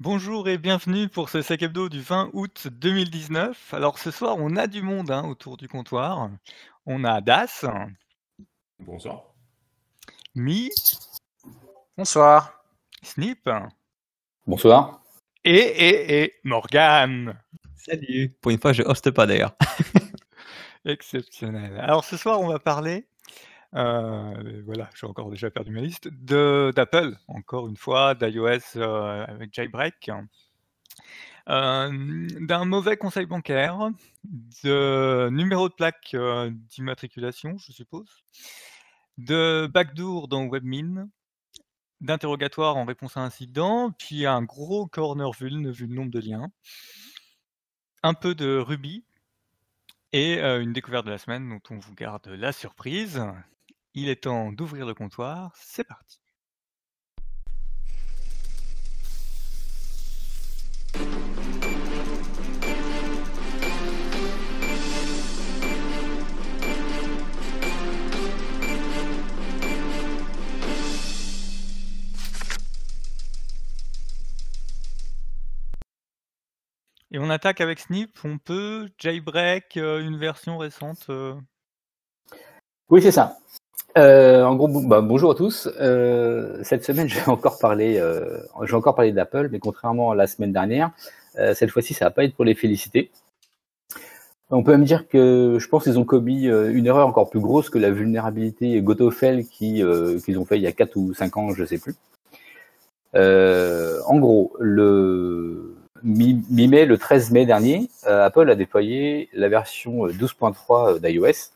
Bonjour et bienvenue pour ce sac hebdo du 20 août 2019. Alors ce soir, on a du monde hein, autour du comptoir. On a Das, Bonsoir. Mi, Bonsoir. Snip Bonsoir. et, et, et Morgane. Salut. Pour une fois, je hoste pas d'ailleurs. Exceptionnel. Alors ce soir, on va parler, voilà, j'ai encore déjà perdu ma liste, d'Apple, encore une fois, d'iOS euh, avec Jailbreak, euh, d'un mauvais conseil bancaire, de numéro de plaque euh, d'immatriculation, je suppose, de backdoor dans WebMin, d'interrogatoire en réponse à incident, puis un gros corner vuln vu le nombre de liens, un peu de Ruby, et euh, une découverte de la semaine dont on vous garde la surprise. Il est temps d'ouvrir le comptoir, c'est parti. Et on attaque avec Snip, on peut jailbreak euh, une version récente. euh, Oui, c'est ça. Euh, en gros, bah, bonjour à tous. Euh, cette semaine, je vais encore parler, euh, je vais encore parler d'Apple, mais contrairement à la semaine dernière, cette fois-ci, ça va pas être pour les féliciter. On peut même dire que je pense qu'ils ont commis une erreur encore plus grosse que la vulnérabilité Gotofel qui, qu'ils ont fait il y a 4 ou 5 ans, je sais plus. En gros, le mi- mi-mai, le 13 mai dernier, Apple a déployé la version euh, 12.3 d'iOS.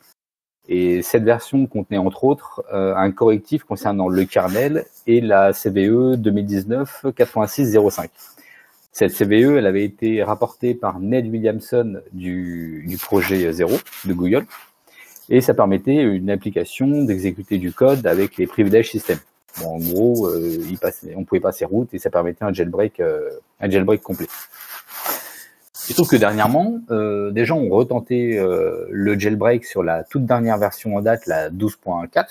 Et cette version contenait entre autres euh, un correctif concernant le kernel et la CVE 2019-8605. Cette CVE, elle avait été rapportée par Ned Williamson du, projet Zero de Google, et ça permettait une application d'exécuter du code avec les privilèges système. En gros, euh, il passait, on pouvait passer route et ça permettait un jailbreak, euh, un jailbreak complet. Il se trouve que dernièrement, euh, des gens ont retenté euh, le jailbreak sur la toute dernière version en date, la 12.4,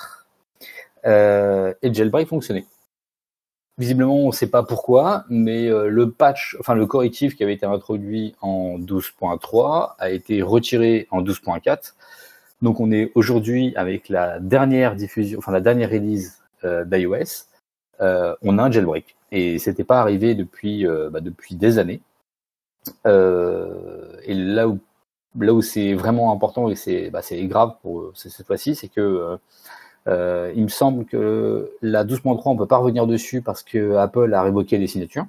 euh, et le jailbreak fonctionnait. Visiblement, on ne sait pas pourquoi, mais euh, le patch, enfin le correctif qui avait été introduit en 12.3 a été retiré en 12.4. Donc on est aujourd'hui avec la dernière diffusion, enfin la dernière release euh, d'iOS, euh, on a un jailbreak. Et c'était pas arrivé depuis, bah, depuis des années. Euh, et là où, là où c'est vraiment important et c'est bah, grave pour cette fois-ci, c'est que euh, euh, il me semble que la 12.3 on peut pas revenir dessus parce que Apple a révoqué les signatures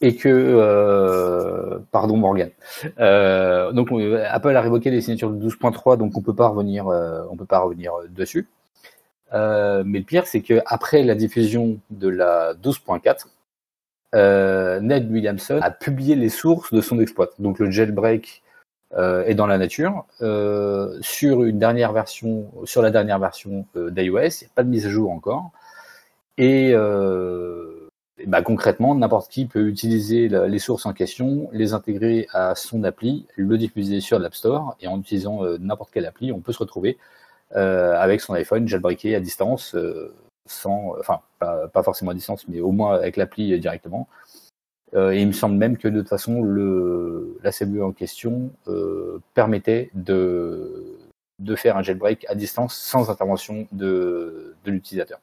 et que pardon Morgan. Donc Apple a révoqué les signatures de 12.3 donc on peut pas revenir on peut pas revenir dessus. Mais le pire c'est que après la diffusion de la 12.4 euh, Ned Williamson a publié les sources de son exploit. Donc le jailbreak euh, est dans la nature. Euh, sur une dernière version, sur la dernière version d'iOS, il n'y a pas de mise à jour encore. Et, bah, concrètement, n'importe qui peut utiliser les sources en question, les intégrer à son appli, le diffuser sur l'App Store, et en utilisant n'importe quelle appli, on peut se retrouver avec son iPhone jailbreaké à distance. Sans, enfin, pas, pas forcément à distance, mais au moins avec l'appli euh, directement. Euh, et il me semble même que de toute façon, le, la CBE en question euh, permettait de, de faire un jailbreak à distance sans intervention de, de l'utilisateur.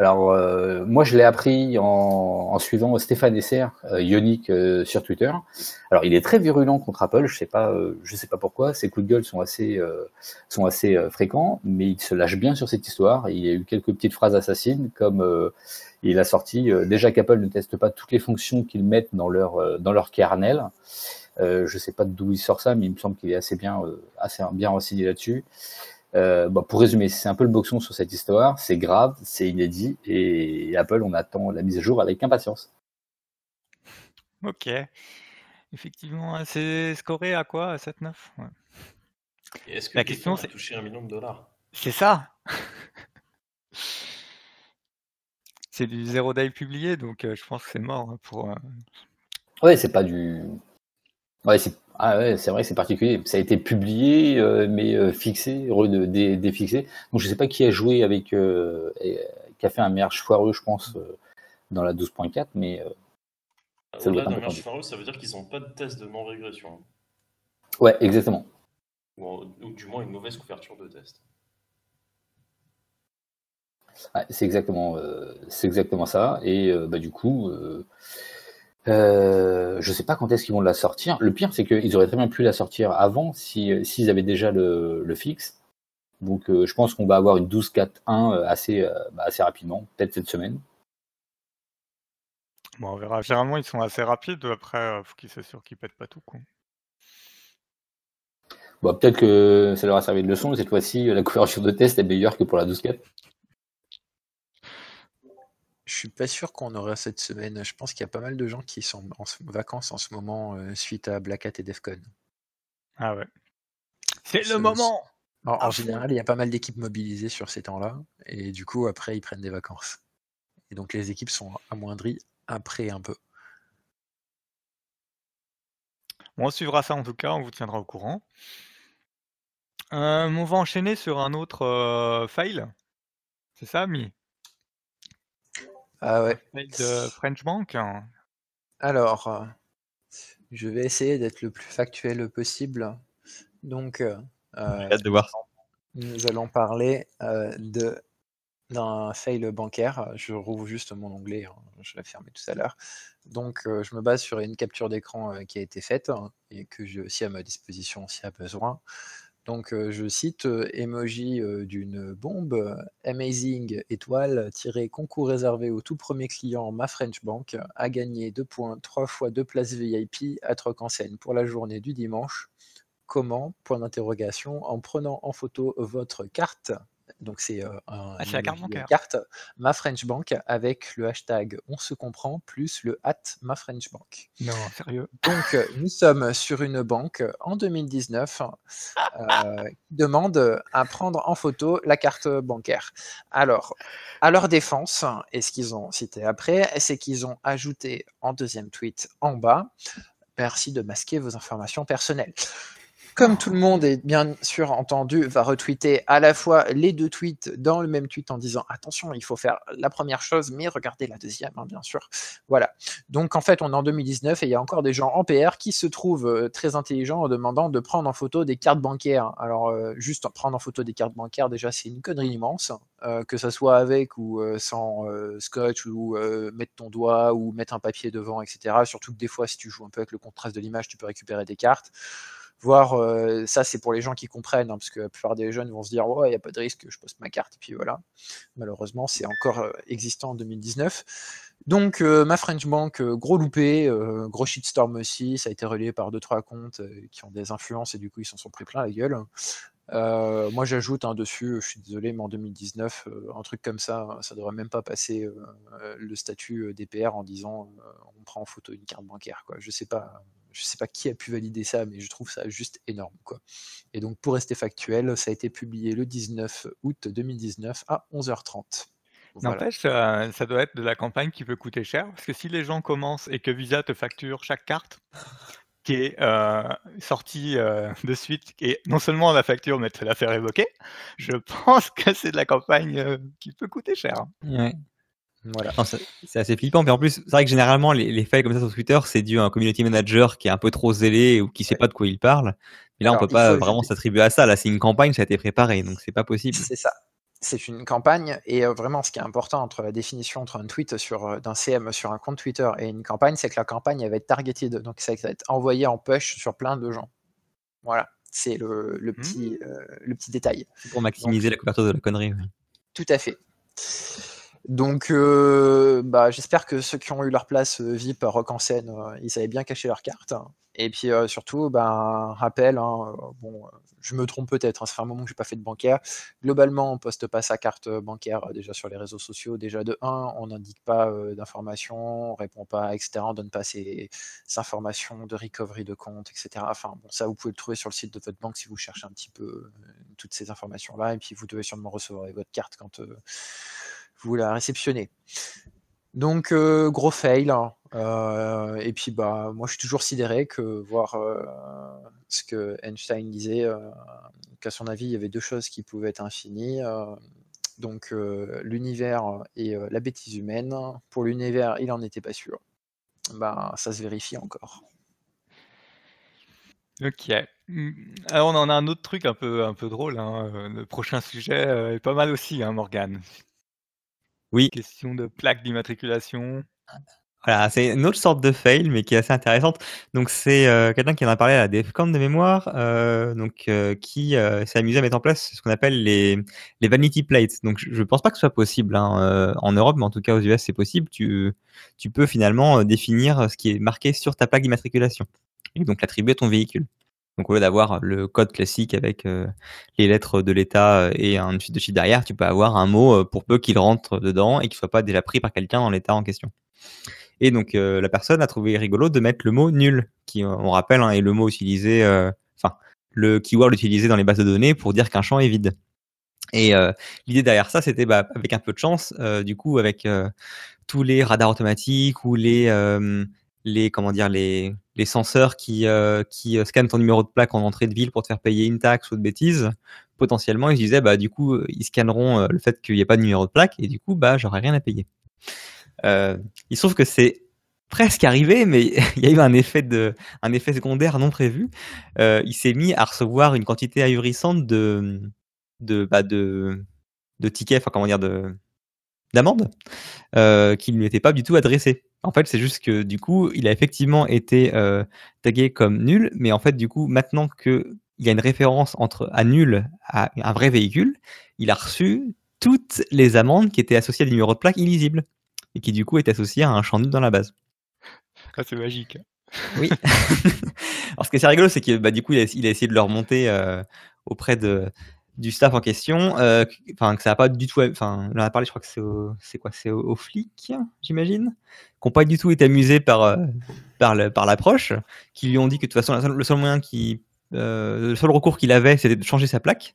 Alors, euh, moi, je l'ai appris en, en suivant Stéphane Esser, euh, Ionic euh, sur Twitter. Alors, il est très virulent contre Apple. Je sais pas, euh, je sais pas pourquoi. Ses coups de gueule sont assez, euh, sont assez euh, fréquents, mais il se lâche bien sur cette histoire. Il y a eu quelques petites phrases assassines, comme il a sorti déjà qu'Apple ne teste pas toutes les fonctions qu'ils mettent dans leur dans leur kernel. Je sais pas d'où il sort ça, mais il me semble qu'il est assez bien, assez bien renseigné là-dessus. Euh, bon, pour résumer, c'est un peu le boxon sur cette histoire. C'est grave, c'est inédit, et Apple, on attend la mise à jour avec impatience. Ok. Effectivement, hein, c'est scoré à quoi À 7-9 Ouais. Est-ce que La question, a c'est- touché un million de dollars? C'est ça C'est du zéro day publié, donc euh, je pense que c'est mort hein, pour. euh, Ouais, c'est pas du. Ouais, c'est ah ouais, c'est vrai, c'est particulier. Ça a été publié, euh, mais euh, fixé, dé- défixé. Donc je sais pas qui a joué avec, euh, et- qui a fait un merge foireux, je pense, dans la 12.4, mais ça, doit dans Merge ça veut dire qu'ils n'ont pas de test de non-régression. Ouais, exactement. Ou, du moins une mauvaise couverture de test. c'est exactement, c'est exactement ça. Et bah, du coup, euh, je sais pas quand est-ce qu'ils vont la sortir. Le pire, c'est qu'ils auraient très bien pu la sortir avant s'ils si, avaient déjà le, le fixe. Donc, euh, je pense qu'on va avoir une 12.4.1 euh, assez, euh, bah, assez rapidement, peut-être cette semaine. Bon, on verra. Généralement, ils sont assez rapides. Après, il faut qu'ils s'assurent qu'ils pètent pas tout. Quoi. Bon, peut-être que ça leur a servi de leçon. Cette fois-ci, la couverture de test est meilleure que pour la 12.4. Je suis pas sûr qu'on aura cette semaine. Je pense qu'il y a pas mal de gens qui sont en vacances en ce moment euh, suite à Black Hat et Defcon. Ah ouais. C'est le moment En, général, il y a pas mal d'équipes mobilisées sur ces temps-là. Et du coup, après, ils prennent des vacances. Et donc, les équipes sont amoindries après un peu. on suivra ça en tout cas, on vous tiendra au courant. Euh, on va enchaîner sur un autre euh, file. C'est ça, Mi ah ouais. De French Bank. Alors, euh, je vais essayer d'être le plus factuel possible. Donc, euh, hâte de voir nous allons parler euh, de d'un fail bancaire. Je rouvre juste mon onglet, hein, je l'ai fermé tout à l'heure. Donc, je me base sur une capture d'écran qui a été faite hein, et que j'ai aussi à ma disposition s'il y a besoin. Donc, je cite emoji d'une bombe amazing étoile tiré concours réservé au tout premier client Ma French Bank a gagné 2 points, 3 fois 2 places VIP à Troc en scène pour la journée du dimanche. Comment? Point d'interrogation en prenant en photo votre carte donc c'est euh, un, ah, carte, ma French Bank avec le hashtag on se comprend plus le at ma French Bank. Non, sérieux. Donc euh, nous sommes sur une banque en 2019 euh, qui demande à prendre en photo la carte bancaire. Alors, à leur défense, et ce qu'ils ont cité après, c'est qu'ils ont ajouté en deuxième tweet en bas merci de masquer vos informations personnelles comme tout le monde est bien sûr entendu, va retweeter à la fois les deux tweets dans le même tweet en disant attention, il faut faire la première chose, mais regardez la deuxième, hein, bien sûr. Voilà. Donc en fait, on est en 2019 et il y a encore des gens en PR qui se trouvent euh, très intelligents en demandant de prendre en photo des cartes bancaires. Alors euh, juste prendre en photo des cartes bancaires, déjà c'est une connerie immense, euh, que ça soit avec ou sans scotch ou mettre ton doigt ou mettre un papier devant, etc. Surtout que des fois, si tu joues un peu avec le contraste de l'image, tu peux récupérer des cartes. Voir, euh, ça c'est pour les gens qui comprennent, hein, parce que la plupart des jeunes vont se dire ouais, il n'y a pas de risque, je poste ma carte, et puis voilà. Malheureusement, c'est encore euh, existant en 2019. Donc, euh, ma French Bank, gros loupé, gros shitstorm aussi, ça a été relayé par 2-3 comptes qui ont des influences et du coup ils s'en sont pris plein la gueule. moi j'ajoute hein, dessus, je suis désolé, mais en 2019, un truc comme ça, ça devrait même pas passer le statut DPR en disant on prend en photo une carte bancaire. Quoi. Je sais pas, je sais pas qui a pu valider ça, mais je trouve ça juste énorme. Quoi. Et donc, pour rester factuel, ça a été publié le 19 août 2019 à 11h30. N'empêche, ça, doit être de la campagne qui peut coûter cher, parce que si les gens commencent et que Visa te facture chaque carte qui est euh, sortie euh, de suite, et non seulement la facture, mais te la faire évoquer, je pense que c'est de la campagne euh, qui peut coûter cher. Ouais. Voilà. C'est assez flippant. Mais en plus, c'est vrai que généralement, les, les fails comme ça sur Twitter, c'est dû à un community manager qui est un peu trop zélé ou qui sait pas de quoi il parle. Mais là, on peut pas vraiment s'attribuer à ça. Là, c'est une campagne, ça a été préparé, donc c'est pas possible. C'est ça. C'est une campagne et euh, vraiment ce qui est important entre la définition entre un tweet sur euh, d'un CM sur un compte Twitter et une campagne, c'est que la campagne elle va être targeted, donc ça va être envoyé en push sur plein de gens. Voilà, c'est le, le, petit, mmh. euh, le petit détail. Pour maximiser la couverture de la connerie. Tout à fait. Donc, euh, bah, j'espère que ceux qui ont eu leur place euh, VIP à Rock en scène, euh, ils avaient bien caché leurs cartes. Et puis surtout, ben, rappel, hein, bon, je me trompe peut-être, hein, ça fait un moment que je n'ai pas fait de bancaire. Globalement, on poste pas sa carte bancaire déjà sur les réseaux sociaux. Déjà de 1, on n'indique pas d'informations, on répond pas, etc. On donne pas ces, informations de recovery de compte, etc. Enfin, bon, ça, vous pouvez le trouver sur le site de votre banque si vous cherchez un petit peu toutes ces informations-là. Et puis, vous devez sûrement recevoir votre carte quand la réceptionnez. Donc euh, gros fail. Hein. Euh, et puis bah moi je suis toujours sidéré que voir euh, ce que Einstein disait, qu'à son avis il y avait deux choses qui pouvaient être infinies. Donc l'univers et la bêtise humaine. Pour l'univers, il n'en était pas sûr. Ben, ça se vérifie encore. Ok. Mmh. Alors on en a un autre truc un peu, un peu drôle. Hein, le prochain sujet est pas mal aussi, hein, Morgane. Oui. Question de plaque d'immatriculation. Voilà, c'est une autre sorte de fail, mais qui est assez intéressante. Donc, c'est euh, quelqu'un qui en a parlé à la DEFCON de mémoire, euh, donc euh, qui s'est amusé à mettre en place ce qu'on appelle les, les vanity plates. Donc, je ne pense pas que ce soit possible hein, en Europe, mais en tout cas aux US, c'est possible. Tu, tu peux finalement définir ce qui est marqué sur ta plaque d'immatriculation et donc l'attribuer à ton véhicule. Donc, au lieu d'avoir le code classique avec les lettres de l'État et une suite de chiffres derrière, tu peux avoir un mot pour peu qu'il rentre dedans et qu'il soit pas déjà pris par quelqu'un dans l'État en question. Et donc euh, la personne a trouvé rigolo de mettre le mot nul, qui on rappelle hein, est le mot utilisé, euh, enfin le keyword utilisé dans les bases de données pour dire qu'un champ est vide. Et euh, l'idée derrière ça, c'était bah, avec un peu de chance, du coup avec tous les radars automatiques ou les les comment dire les les senseurs qui qui scannent ton numéro de plaque en entrée de ville pour te faire payer une taxe ou de bêtises, potentiellement ils disaient bah du coup ils scanneront le fait qu'il n'y ait pas de numéro de plaque et du coup bah j'aurais rien à payer. Euh, il se trouve que c'est presque arrivé, mais il y a eu un effet, secondaire non prévu. Euh, il s'est mis à recevoir une quantité ahurissante de, bah tickets, enfin comment dire, de d'amende euh, qui ne lui était pas du tout adressé. En fait, c'est juste que du coup, il a effectivement été euh, tagué comme nul, mais en fait, du coup, maintenant qu'il y a une référence entre à nul à un vrai véhicule, il a reçu toutes les amendes qui étaient associées à des numéros de plaque illisibles et qui du coup est associé à un champ nul dans la base. Ah, c'est magique. Oui. Alors ce qui est rigolo, c'est que bah, du coup, il a, essayé de le remonter euh, auprès de, du staff en question. Euh, enfin, que ça n'a pas du tout. Enfin, on a parlé, je crois que c'est c'est quoi C'est aux, flics, j'imagine, qui n'ont pas du tout été amusés par, euh, par, par l'approche, qui lui ont dit que de toute façon, le seul moyen qui. le seul recours qu'il avait, c'était de changer sa plaque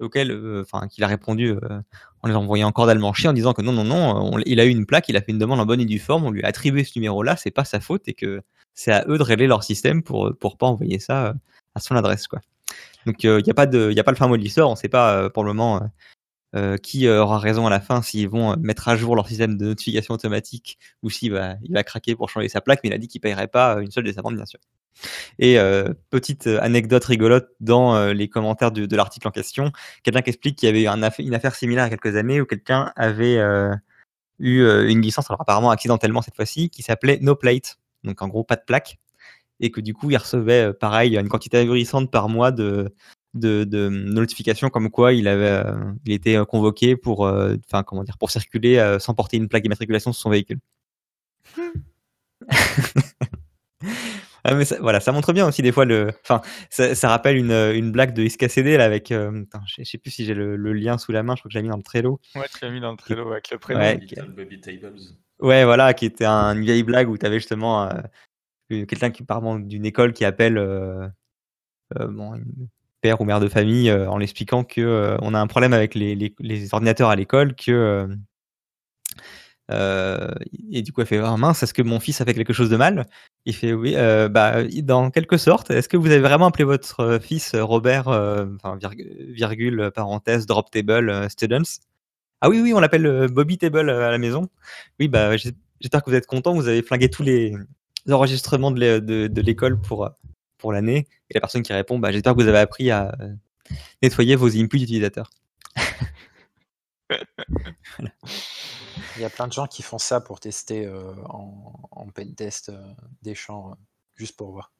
auquel, euh, enfin, qu'il a répondu euh, en les envoyant encore d'allemand en disant que non, non, non, il a eu une plaque, il a fait une demande en bonne et due forme, on lui a attribué ce numéro-là, c'est pas sa faute et que c'est à eux de régler leur système pour pour pas envoyer ça euh, à son adresse, quoi. Donc il n'y a pas de, a pas le fin mot de l'histoire, on sait pas pour le moment. qui aura raison à la fin s'ils vont mettre à jour leur système de notification automatique ou s'il va, il va craquer pour changer sa plaque, mais il a dit qu'il paierait pas une seule des amendes, bien sûr. Et euh, petite anecdote rigolote dans euh, les commentaires de, l'article en question, quelqu'un qui explique qu'il y avait eu une affaire similaire il y a quelques années où quelqu'un avait euh, eu une licence, alors apparemment accidentellement cette fois-ci, qui s'appelait No Plate, donc en gros pas de plaque, et que du coup il recevait pareil une quantité ahurissante par mois de, de, notifications comme quoi il avait il était convoqué pour enfin comment dire pour circuler sans porter une plaque d'immatriculation sur son véhicule. Ah, mais ça, voilà, ça montre bien aussi des fois le. Enfin, ça, rappelle une, une, blague de SKCD là avec. Euh, je sais plus si j'ai le, lien sous la main. Je crois que je l'ai mis dans le Trello. Ouais, tu l'as mis dans le Trello avec le prénom. Ouais, Baby Tables. Ouais, voilà, qui était un, une vieille blague où tu avais justement euh, quelqu'un qui part d'une école qui appelle euh, bon, une père ou mère de famille en l'expliquant que on a un problème avec les, les, ordinateurs à l'école, que euh, et du coup, elle fait oh, mince, est-ce que mon fils a fait quelque chose de mal? Il fait oui, euh, bah, dans quelque sorte. Est-ce que vous avez vraiment appelé votre fils Robert, euh, virgule, parenthèse, drop table students? Ah oui, oui, on l'appelle Bobby Table à la maison. Oui, bah, j'espère que vous êtes content. Vous avez flingué tous les enregistrements de l'école pour, pour l'année. Et la personne qui répond, bah, j'espère que vous avez appris à nettoyer vos inputs utilisateurs. voilà. Il y a plein de gens qui font ça pour tester euh, en, en pentest euh, des champs, euh, juste pour voir.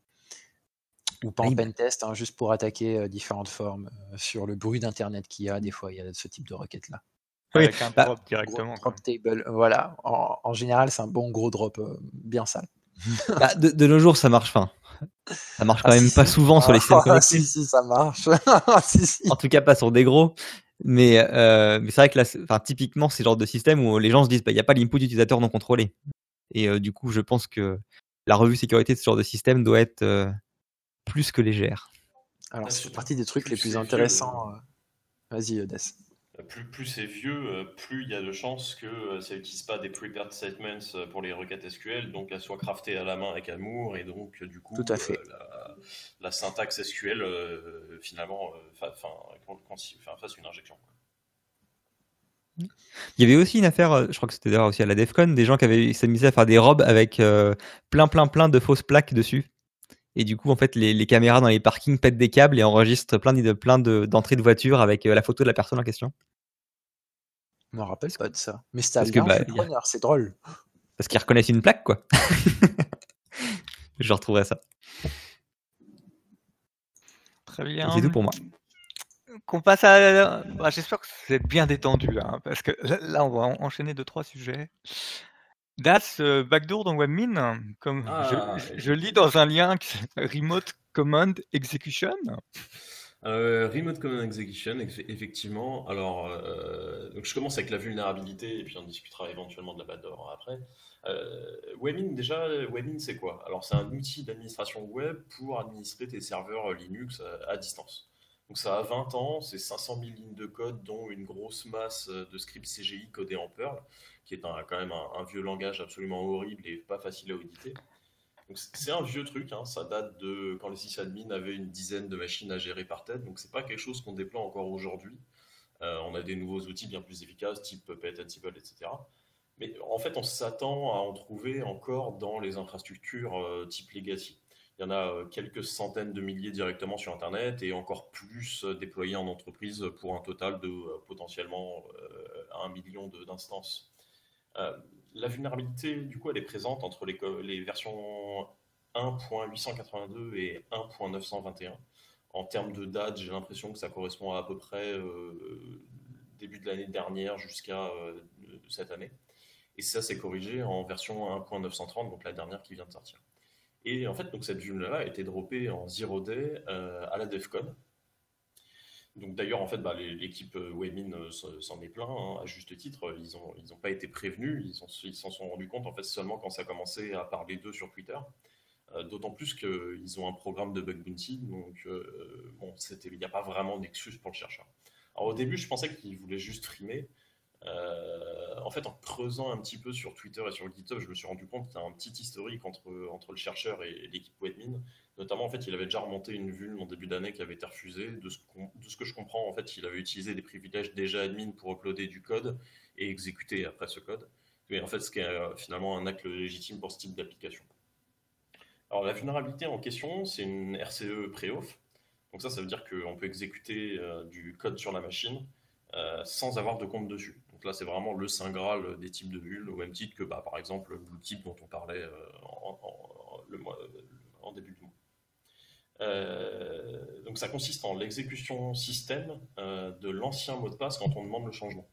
Ou pas en pentest, hein, juste pour attaquer différentes formes sur le bruit d'Internet qu'il y a. Des fois, il y a ce type de requête-là. Avec un bah, drop directement. Drop table, voilà. En, général, c'est un bon gros drop bien sale. Bah, de, nos jours, ça marche. Fin. Ça marche quand ah, même pas souvent sur les systèmes connectés. si, si, ça marche. En tout cas, pas sur des gros. Mais, euh, mais c'est vrai que là, enfin, typiquement, c'est le genre de système où les gens se disent, bah, il n'y a pas l'input utilisateur non contrôlé. Et euh, du coup, je pense que la revue sécurité de ce genre de système doit être euh, plus que légère. Alors, c'est partie des trucs les plus intéressants. Vas-y, Odès. Plus, plus c'est vieux, plus il y a de chances que ça n'utilise pas des prepared statements pour les requêtes SQL, donc elles soient craftées à la main avec amour, et donc du coup, Tout à fait. la, syntaxe SQL, finalement, fasse une injection. Il y avait aussi une affaire, je crois que c'était d'ailleurs aussi à la DEFCON, des gens qui avaient s'amusé à faire des robes avec plein, plein, plein de fausses plaques dessus. Et du coup, en fait, les, caméras dans les parkings pètent des câbles et enregistrent plein de plein d'entrées de, voitures avec la photo de la personne en question. Je me rappelle pas de ça. Mais c'est bah, c'est drôle. Parce qu'ils reconnaissent une plaque, quoi. je retrouverai ça. Très bien. C'est tout pour moi. Qu'on passe à. Bah, j'espère que c'est bien détendu là, hein, parce que là, on va enchaîner deux trois sujets. Das euh, backdoor dans WebMin, comme ah, je, lis dans un lien Remote Command Execution. Euh, remote Command Execution, effectivement. Alors, euh, donc je commence avec la vulnérabilité et puis on discutera éventuellement de la backdoor après. WebMin, déjà, WebMin c'est quoi? Alors, c'est un outil d'administration web pour administrer tes serveurs Linux à, distance. Donc, ça a 20 ans, c'est 500 000 lignes de code, dont une grosse masse de scripts CGI codés en Perl qui est quand même un, vieux langage absolument horrible et pas facile à auditer. c'est un vieux truc, hein, ça date de quand les sysadmins avaient une dizaine de machines à gérer par tête, donc c'est pas quelque chose qu'on déploie encore aujourd'hui. Euh, on a des nouveaux outils bien plus efficaces, type Puppet, Ansible, etc. Mais en fait, on s'attend à en trouver encore dans les infrastructures euh, type legacy. Il y en a euh, quelques centaines de milliers directement sur Internet et encore plus déployés en entreprise pour un total de potentiellement un million d'instances. Euh, la vulnérabilité, du coup, elle est présente entre les, versions 1.882 et 1.921. En termes de date, j'ai l'impression que ça correspond à à peu près euh, début de l'année dernière jusqu'à euh, cette année. Et ça, c'est corrigé en version 1.930, donc la dernière qui vient de sortir. Et en fait, donc cette vulne-là a été droppée en zero day à la DEFCON, donc d'ailleurs, en fait, bah, l'équipe euh, Wemin euh, s'en est plein, hein, à juste titre. Ils n'ont pas été prévenus, ils s'en sont rendus compte en fait seulement quand ça a commencé à parler d'eux sur Twitter. Euh, d'autant plus qu'ils ont un programme de bug bounty, donc bon, il n'y a pas vraiment d'excuse pour le chercheur. Alors au début, je pensais qu'ils voulaient juste frimer. En fait, en creusant un petit peu sur Twitter et sur GitHub, je me suis rendu compte qu'il y a un petit historique entre, le chercheur et, l'équipe Webmin. Notamment, en fait, il avait déjà remonté une vulne en début d'année qui avait été refusée. De ce, que je comprends, en fait, il avait utilisé des privilèges déjà admin pour uploader du code et exécuter après ce code. Mais en fait, ce qui est euh, finalement un acte légitime pour ce type d'application. Alors, la vulnérabilité en question, c'est une RCE pré-off. Donc ça, ça veut dire qu'on peut exécuter euh, du code sur la machine euh, sans avoir de compte dessus. Donc là, c'est vraiment le saint graal des types de vulnes, au même titre que, bah, par exemple, le type dont on parlait le, en début du mois. Euh, donc ça consiste en l'exécution système euh, de l'ancien mot de passe quand on demande le changement.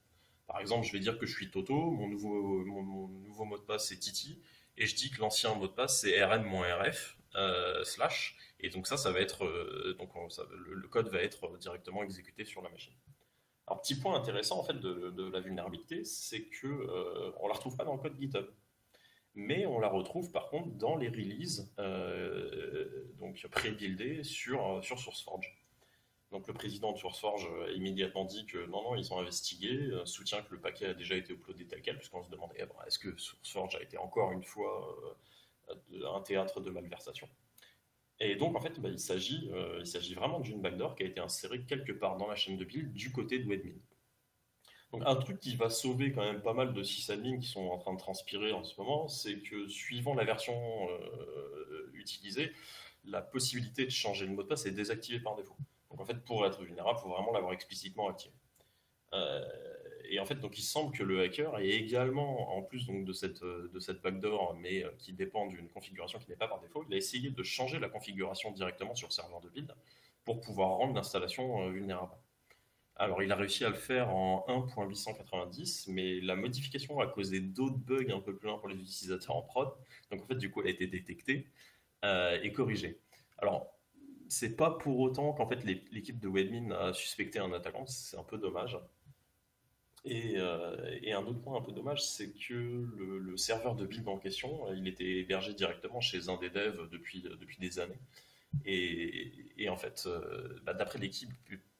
Par exemple, je vais dire que je suis Toto, mon nouveau, mon, nouveau mot de passe c'est Titi, et je dis que l'ancien mot de passe c'est rn-rf euh, slash, et donc ça, ça va être, donc le, code va être directement exécuté sur la machine. Alors petit point intéressant en fait de, la vulnérabilité, c'est que on la retrouve pas dans le code GitHub mais on la retrouve par contre dans les releases euh, donc pré-buildées sur, sur SourceForge. Donc le président de SourceForge a immédiatement dit que non, non, ils ont investigué, euh, soutient que le paquet a déjà été uploadé tel quel, puisqu'on se demandait eh ben, est-ce que SourceForge a été encore une fois euh, un théâtre de malversation? Et donc en fait, bah, il s'agit vraiment d'une backdoor qui a été insérée quelque part dans la chaîne de build du côté de Wedmin. Donc, un truc qui va sauver quand même pas mal de sysadmins qui sont en train de transpirer en ce moment, c'est que suivant la version euh, utilisée, la possibilité de changer le mot de passe est désactivée par défaut. Donc en fait, pour être vulnérable, il faut vraiment l'avoir explicitement activé. Euh, et en fait, donc il semble que le hacker ait également, en plus donc, de, cette, de cette backdoor, mais euh, qui dépend d'une configuration qui n'est pas par défaut, il a essayé de changer la configuration directement sur le serveur de build pour pouvoir rendre l'installation vulnérable. Alors, il a réussi à le faire en 1.890, mais la modification a causé d'autres bugs un peu plus loin pour les utilisateurs en prod. Donc, en fait, du coup, elle a été détectée euh, et corrigée. Alors, c'est pas pour autant qu'en fait l'équipe de Webmin a suspecté un attaquant, c'est un peu dommage. Euh, et, un autre point un peu dommage, c'est que le, serveur de build en question, il était hébergé directement chez un des devs depuis, depuis des années. Et, en fait, euh, bah, d'après l'équipe,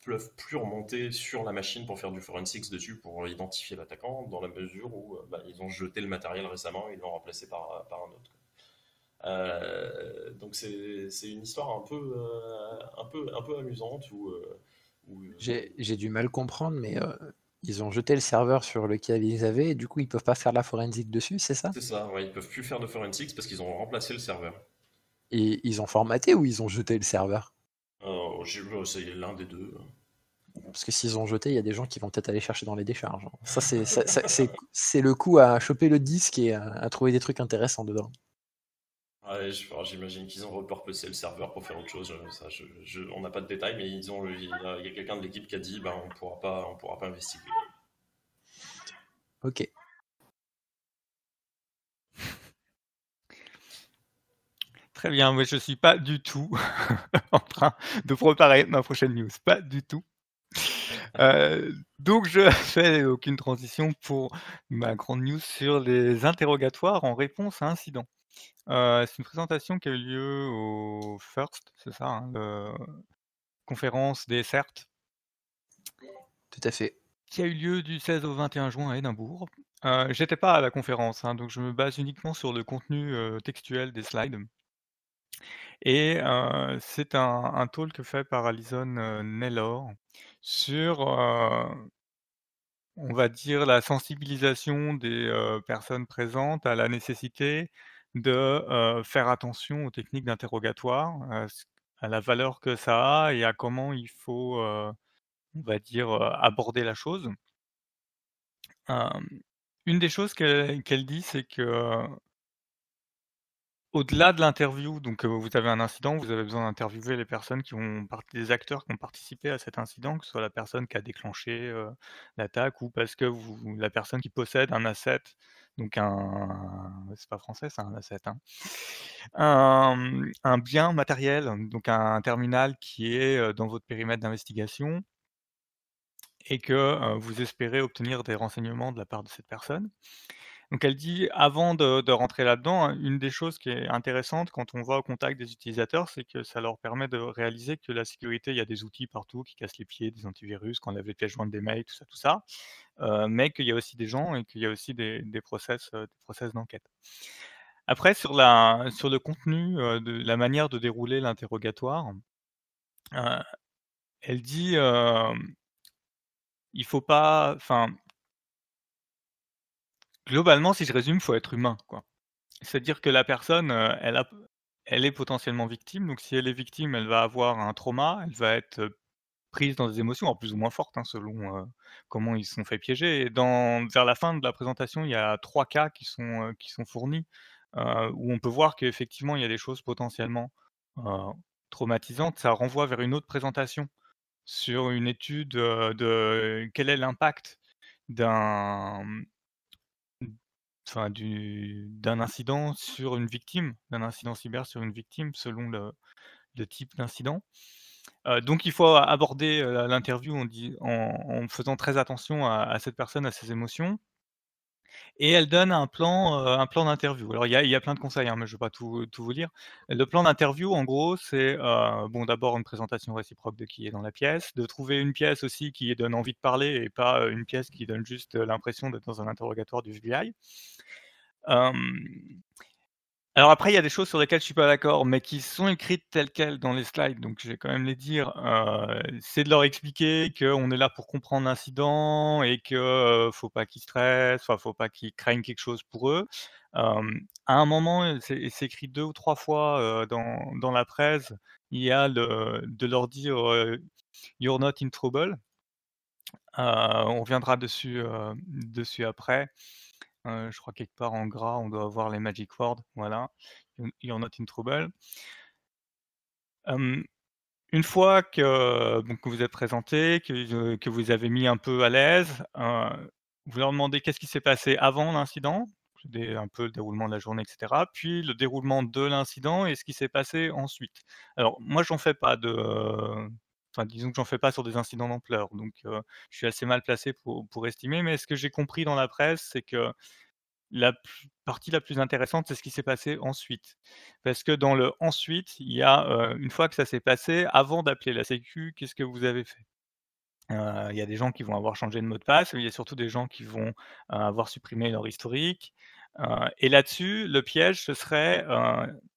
peuvent plus remonter sur la machine pour faire du forensics dessus pour identifier l'attaquant, dans la mesure où euh, bah, ils ont jeté le matériel récemment et l'ont remplacé par, par, un autre. Euh, donc c'est une histoire un peu, euh, un peu, un peu amusante où, j'ai du mal comprendre, mais ils ont jeté le serveur sur lequel ils avaient et du coup ils peuvent pas faire la forensique dessus, c'est ça? C'est ça, ouais, ils peuvent plus faire de forensics parce qu'ils ont remplacé le serveur. Et ils ont formaté ou ils ont jeté le serveur? Oh, C'est l'un des deux. Parce que s'ils ont jeté, il y a des gens qui vont peut-être aller chercher dans les décharges. Ça, c'est le coup à choper le disque et à, trouver des trucs intéressants dedans. Ouais, j'imagine qu'ils ont repurposé le serveur pour faire autre chose. Ça, on n'a pas de détails, mais ils ont, il y a, quelqu'un de l'équipe qui a dit ben, on pourra pas, on pourra pas investiguer. Ok. Très bien, mais je suis pas du tout en train de préparer ma prochaine news. Pas du tout. Euh, donc je fais aucune transition pour ma grande news sur les interrogatoires en réponse à incident. Euh, c'est une présentation qui a eu lieu au FIRST, c'est ça, hein, la conférence des CERT. Tout à fait. Qui a eu lieu du 16 au 21 juin à Édimbourg. Euh, J'étais pas à la conférence, hein, donc je me base uniquement sur le contenu euh, textuel des slides. Et c'est un, un, talk fait par Alison Naylor sur, on va dire, la sensibilisation des personnes présentes à la nécessité de faire attention aux techniques d'interrogatoire, à la valeur que ça a et à comment il faut, on va dire, aborder la chose. une des choses qu'elle dit, c'est que au-delà de l'interview, donc vous avez un incident, vous avez besoin d'interviewer les personnes qui ont des acteurs qui ont participé à cet incident, que ce soit la personne qui a déclenché l'attaque ou parce que la personne qui possède un asset, donc un, asset, hein. un, bien matériel, donc un terminal qui est dans votre périmètre d'investigation et que vous espérez obtenir des renseignements de la part de cette personne. Donc elle dit, avant de, rentrer là-dedans, hein, une des choses qui est intéressante quand on va au contact des utilisateurs, c'est que ça leur permet de réaliser que la sécurité, il y a des outils partout qui cassent les pieds, des antivirus, qu'on avait les pièces jointes des mails, tout ça, tout ça, euh, mais qu'il y a aussi des gens et qu'il y a aussi des, process, euh, process d'enquête. Après, sur, la, sur le contenu, euh, la manière de dérouler l'interrogatoire, elle dit, il faut pas, enfin, Globalement, si je résume, faut être humain. C'est-à-dire que la personne, elle a elle est potentiellement victime, donc si elle est victime, elle va avoir un trauma, elle va être, prise dans des émotions, plus ou moins fortes, hein, selon, comment ils se sont fait piéger et dans vers la fin de la présentation, il y a trois cas qui sont fournis, où on peut voir qu'effectivement, il y a des choses potentiellement, traumatisantes. Ça renvoie vers une autre présentation sur une étude, de quel est l'impact d'un, d'un incident sur une victime, d'un incident cyber sur une victime selon le, type d'incident. donc il faut aborder l'interview en, en, faisant très attention à, cette personne, à ses émotions, et elle donne un plan, euh, un plan d'interview. Alors il y a, plein de conseils, hein, mais je ne vais pas tout, vous lire. Le plan d'interview, en gros, c'est euh, bon d'abord une présentation réciproque de qui est dans la pièce, de trouver une pièce aussi qui donne envie de parler et pas euh, une pièce qui donne juste l'impression d'être dans un interrogatoire du FBI. Alors après, il y a des choses sur lesquelles je suis pas d'accord, mais qui sont écrites telles quelles dans les slides, donc je vais quand même les dire. c'est de leur expliquer qu'on est là pour comprendre l'incident et que ne faut pas qu'ils stressent, enfin faut pas qu'ils craignent quelque chose pour eux. à un moment, c'est écrit deux ou trois fois dans, la presse, il y a de leur dire You're not in trouble. on reviendra dessus, dessus après je crois quelque part en gras, on doit avoir les magic words, voilà. You're not in trouble. une fois que, vous êtes présenté, que, que, vous avez mis un peu à l'aise, vous leur demandez qu'est-ce qui s'est passé avant l'incident, un peu le déroulement de la journée, etc. Puis le déroulement de l'incident et ce qui s'est passé ensuite. Alors moi, j'en fais pas de, enfin disons que j'en fais pas sur des incidents d'ampleur, donc je suis assez mal placé pour, estimer, mais ce que j'ai compris dans la presse, c'est que la partie la plus intéressante, c'est ce qui s'est passé ensuite. Parce que dans le ensuite, il y a, une fois que ça s'est passé, avant d'appeler la sécu, qu'est-ce que vous avez fait? Il y a des gens qui vont avoir changé de mot de passe, mais il y a surtout des gens qui vont avoir supprimé leur historique. Et là-dessus, le piège, ce serait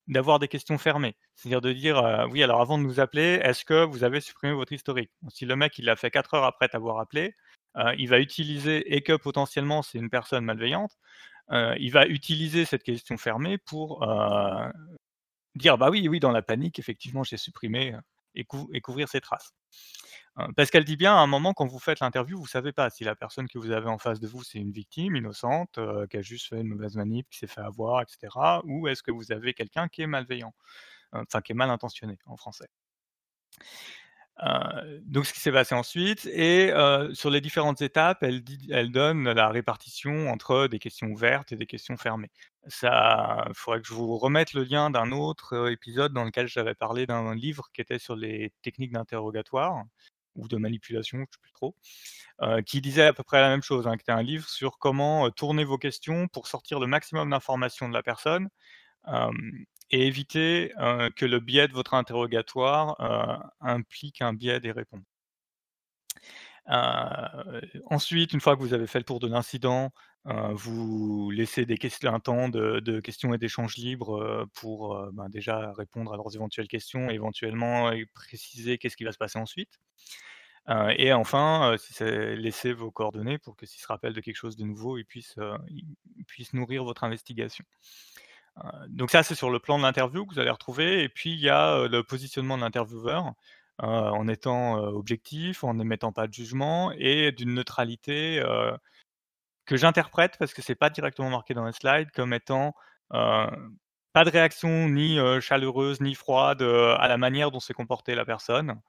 d'avoir des questions fermées. C'est-à-dire de dire, oui, alors avant de nous appeler, est-ce que vous avez supprimé votre historique? Si le mec, il l'a fait 4 heures après t'avoir appelé, il va utiliser et que potentiellement c'est une personne malveillante, il va utiliser cette question fermée pour dire bah oui, oui, dans la panique, effectivement, j'ai supprimé et, couvrir ses traces. Parce qu'elle dit bien, à un moment, quand vous faites l'interview, vous savez pas si la personne que vous avez en face de vous, c'est une victime innocente, qui a juste fait une mauvaise manip, qui s'est fait avoir, etc. Ou est-ce que vous avez quelqu'un qui est malveillant, enfin qui est mal intentionné en français. Donc ce qui s'est passé ensuite, et sur les différentes étapes, elle, donne la répartition entre des questions ouvertes et des questions fermées. Ça, il faudrait que je vous remette le lien d'un autre épisode dans lequel j'avais parlé d'un livre qui était sur les techniques d'interrogatoire ou de manipulation, je ne sais plus trop, qui disait à peu près la même chose, hein, qui était un livre sur comment tourner vos questions pour sortir le maximum d'informations de la personne et éviter que le biais de votre interrogatoire implique un biais des réponses. ensuite, une fois que vous avez fait le tour de l'incident, vous laissez un temps de, questions et d'échanges libres pour ben, déjà répondre à leurs éventuelles questions et éventuellement préciser qu'est-ce qui va se passer ensuite. et enfin, laissez vos coordonnées pour que s'ils se rappellent de quelque chose de nouveau, ils puissent nourrir votre investigation donc ça, c'est sur le plan de l'interview que vous allez retrouver. Et puis, il y a le positionnement de l'intervieweur en étant objectif, en n'émettant pas de jugement et d'une neutralité que j'interprète, parce que c'est pas directement marqué dans les slides, comme étant pas de réaction ni chaleureuse ni froide à la manière dont s'est comportée la personne.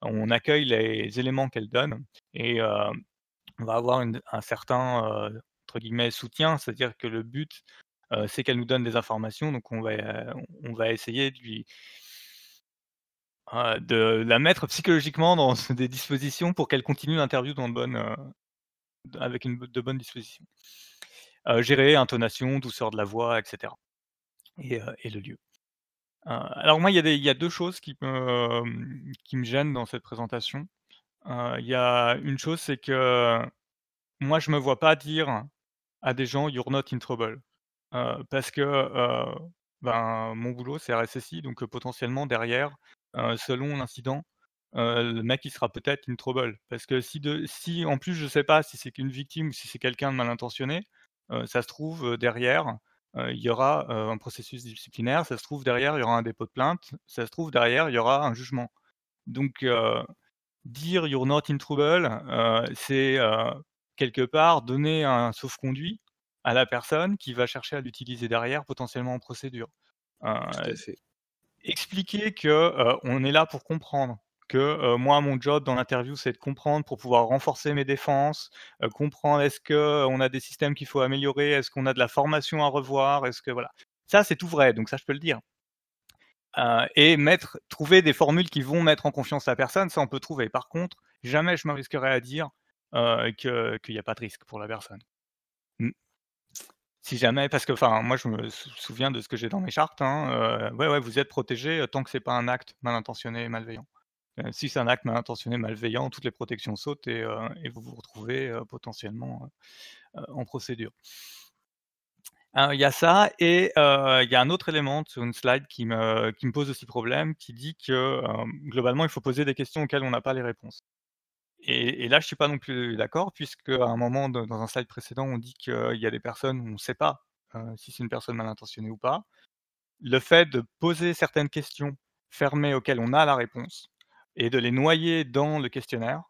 On accueille les éléments qu'elle donne et on va avoir un certain entre guillemets soutien, c'est-à-dire que le but c'est qu'elle nous donne des informations, donc on va, on va essayer de lui de la mettre psychologiquement dans des dispositions pour qu'elle continue l'interview dans avec une, de bonnes dispositions. gérer intonation, douceur de la voix, etc. Et, et le lieu. alors moi, il y, a il y, a deux choses qui me, qui me gênent dans cette présentation. Il y a une chose, c'est que moi, je me vois pas dire à des gens "You're not in trouble". Parce que, ben, mon boulot, c'est RSSI, donc potentiellement derrière, selon l'incident, le mec, il sera peut-être in trouble. Parce que si si en plus je sais pas si c'est qu'une victime ou si c'est quelqu'un de mal intentionné, ça se trouve, derrière, il y aura, un processus disciplinaire, ça se trouve derrière, il y aura un dépôt de plainte, ça se trouve derrière, il y aura un jugement. Donc dire: «You're not in trouble», c'est, quelque part donner un sauf-conduit à la personne qui va chercher à l'utiliser derrière, potentiellement en procédure. expliquer que on est là pour comprendre, que moi mon job dans l'interview c'est de comprendre pour pouvoir renforcer mes défenses, comprendre est-ce que on a des systèmes qu'il faut améliorer, est-ce qu'on a de la formation à revoir, est-ce que voilà. Ça c'est tout vrai, donc ça je peux le dire. et mettre, trouver des formules qui vont mettre en confiance la personne, ça on peut trouver. Par contre, jamais je me risquerais à dire qu'il n'y a pas de risque pour la personne. Si jamais parce que enfin, moi je me souviens de ce que j'ai dans mes chartes, hein, ouais, vous êtes protégé, tant que c'est pas un acte mal intentionné et malveillant. si c'est un acte mal intentionné, malveillant, toutes les protections sautent et vous vous retrouvez, potentiellement, en procédure. il y a ça et il y a un autre élément sur une slide qui me pose aussi problème, qui dit que, globalement, il faut poser des questions auxquelles on n'a pas les réponses. Et, là, je suis pas non plus d'accord, puisque à un moment, dans un slide précédent, on dit qu'il y a des personnes où on ne sait pas si c'est une personne mal intentionnée ou pas. Le fait de poser certaines questions fermées auxquelles on a la réponse et de les noyer dans le questionnaire,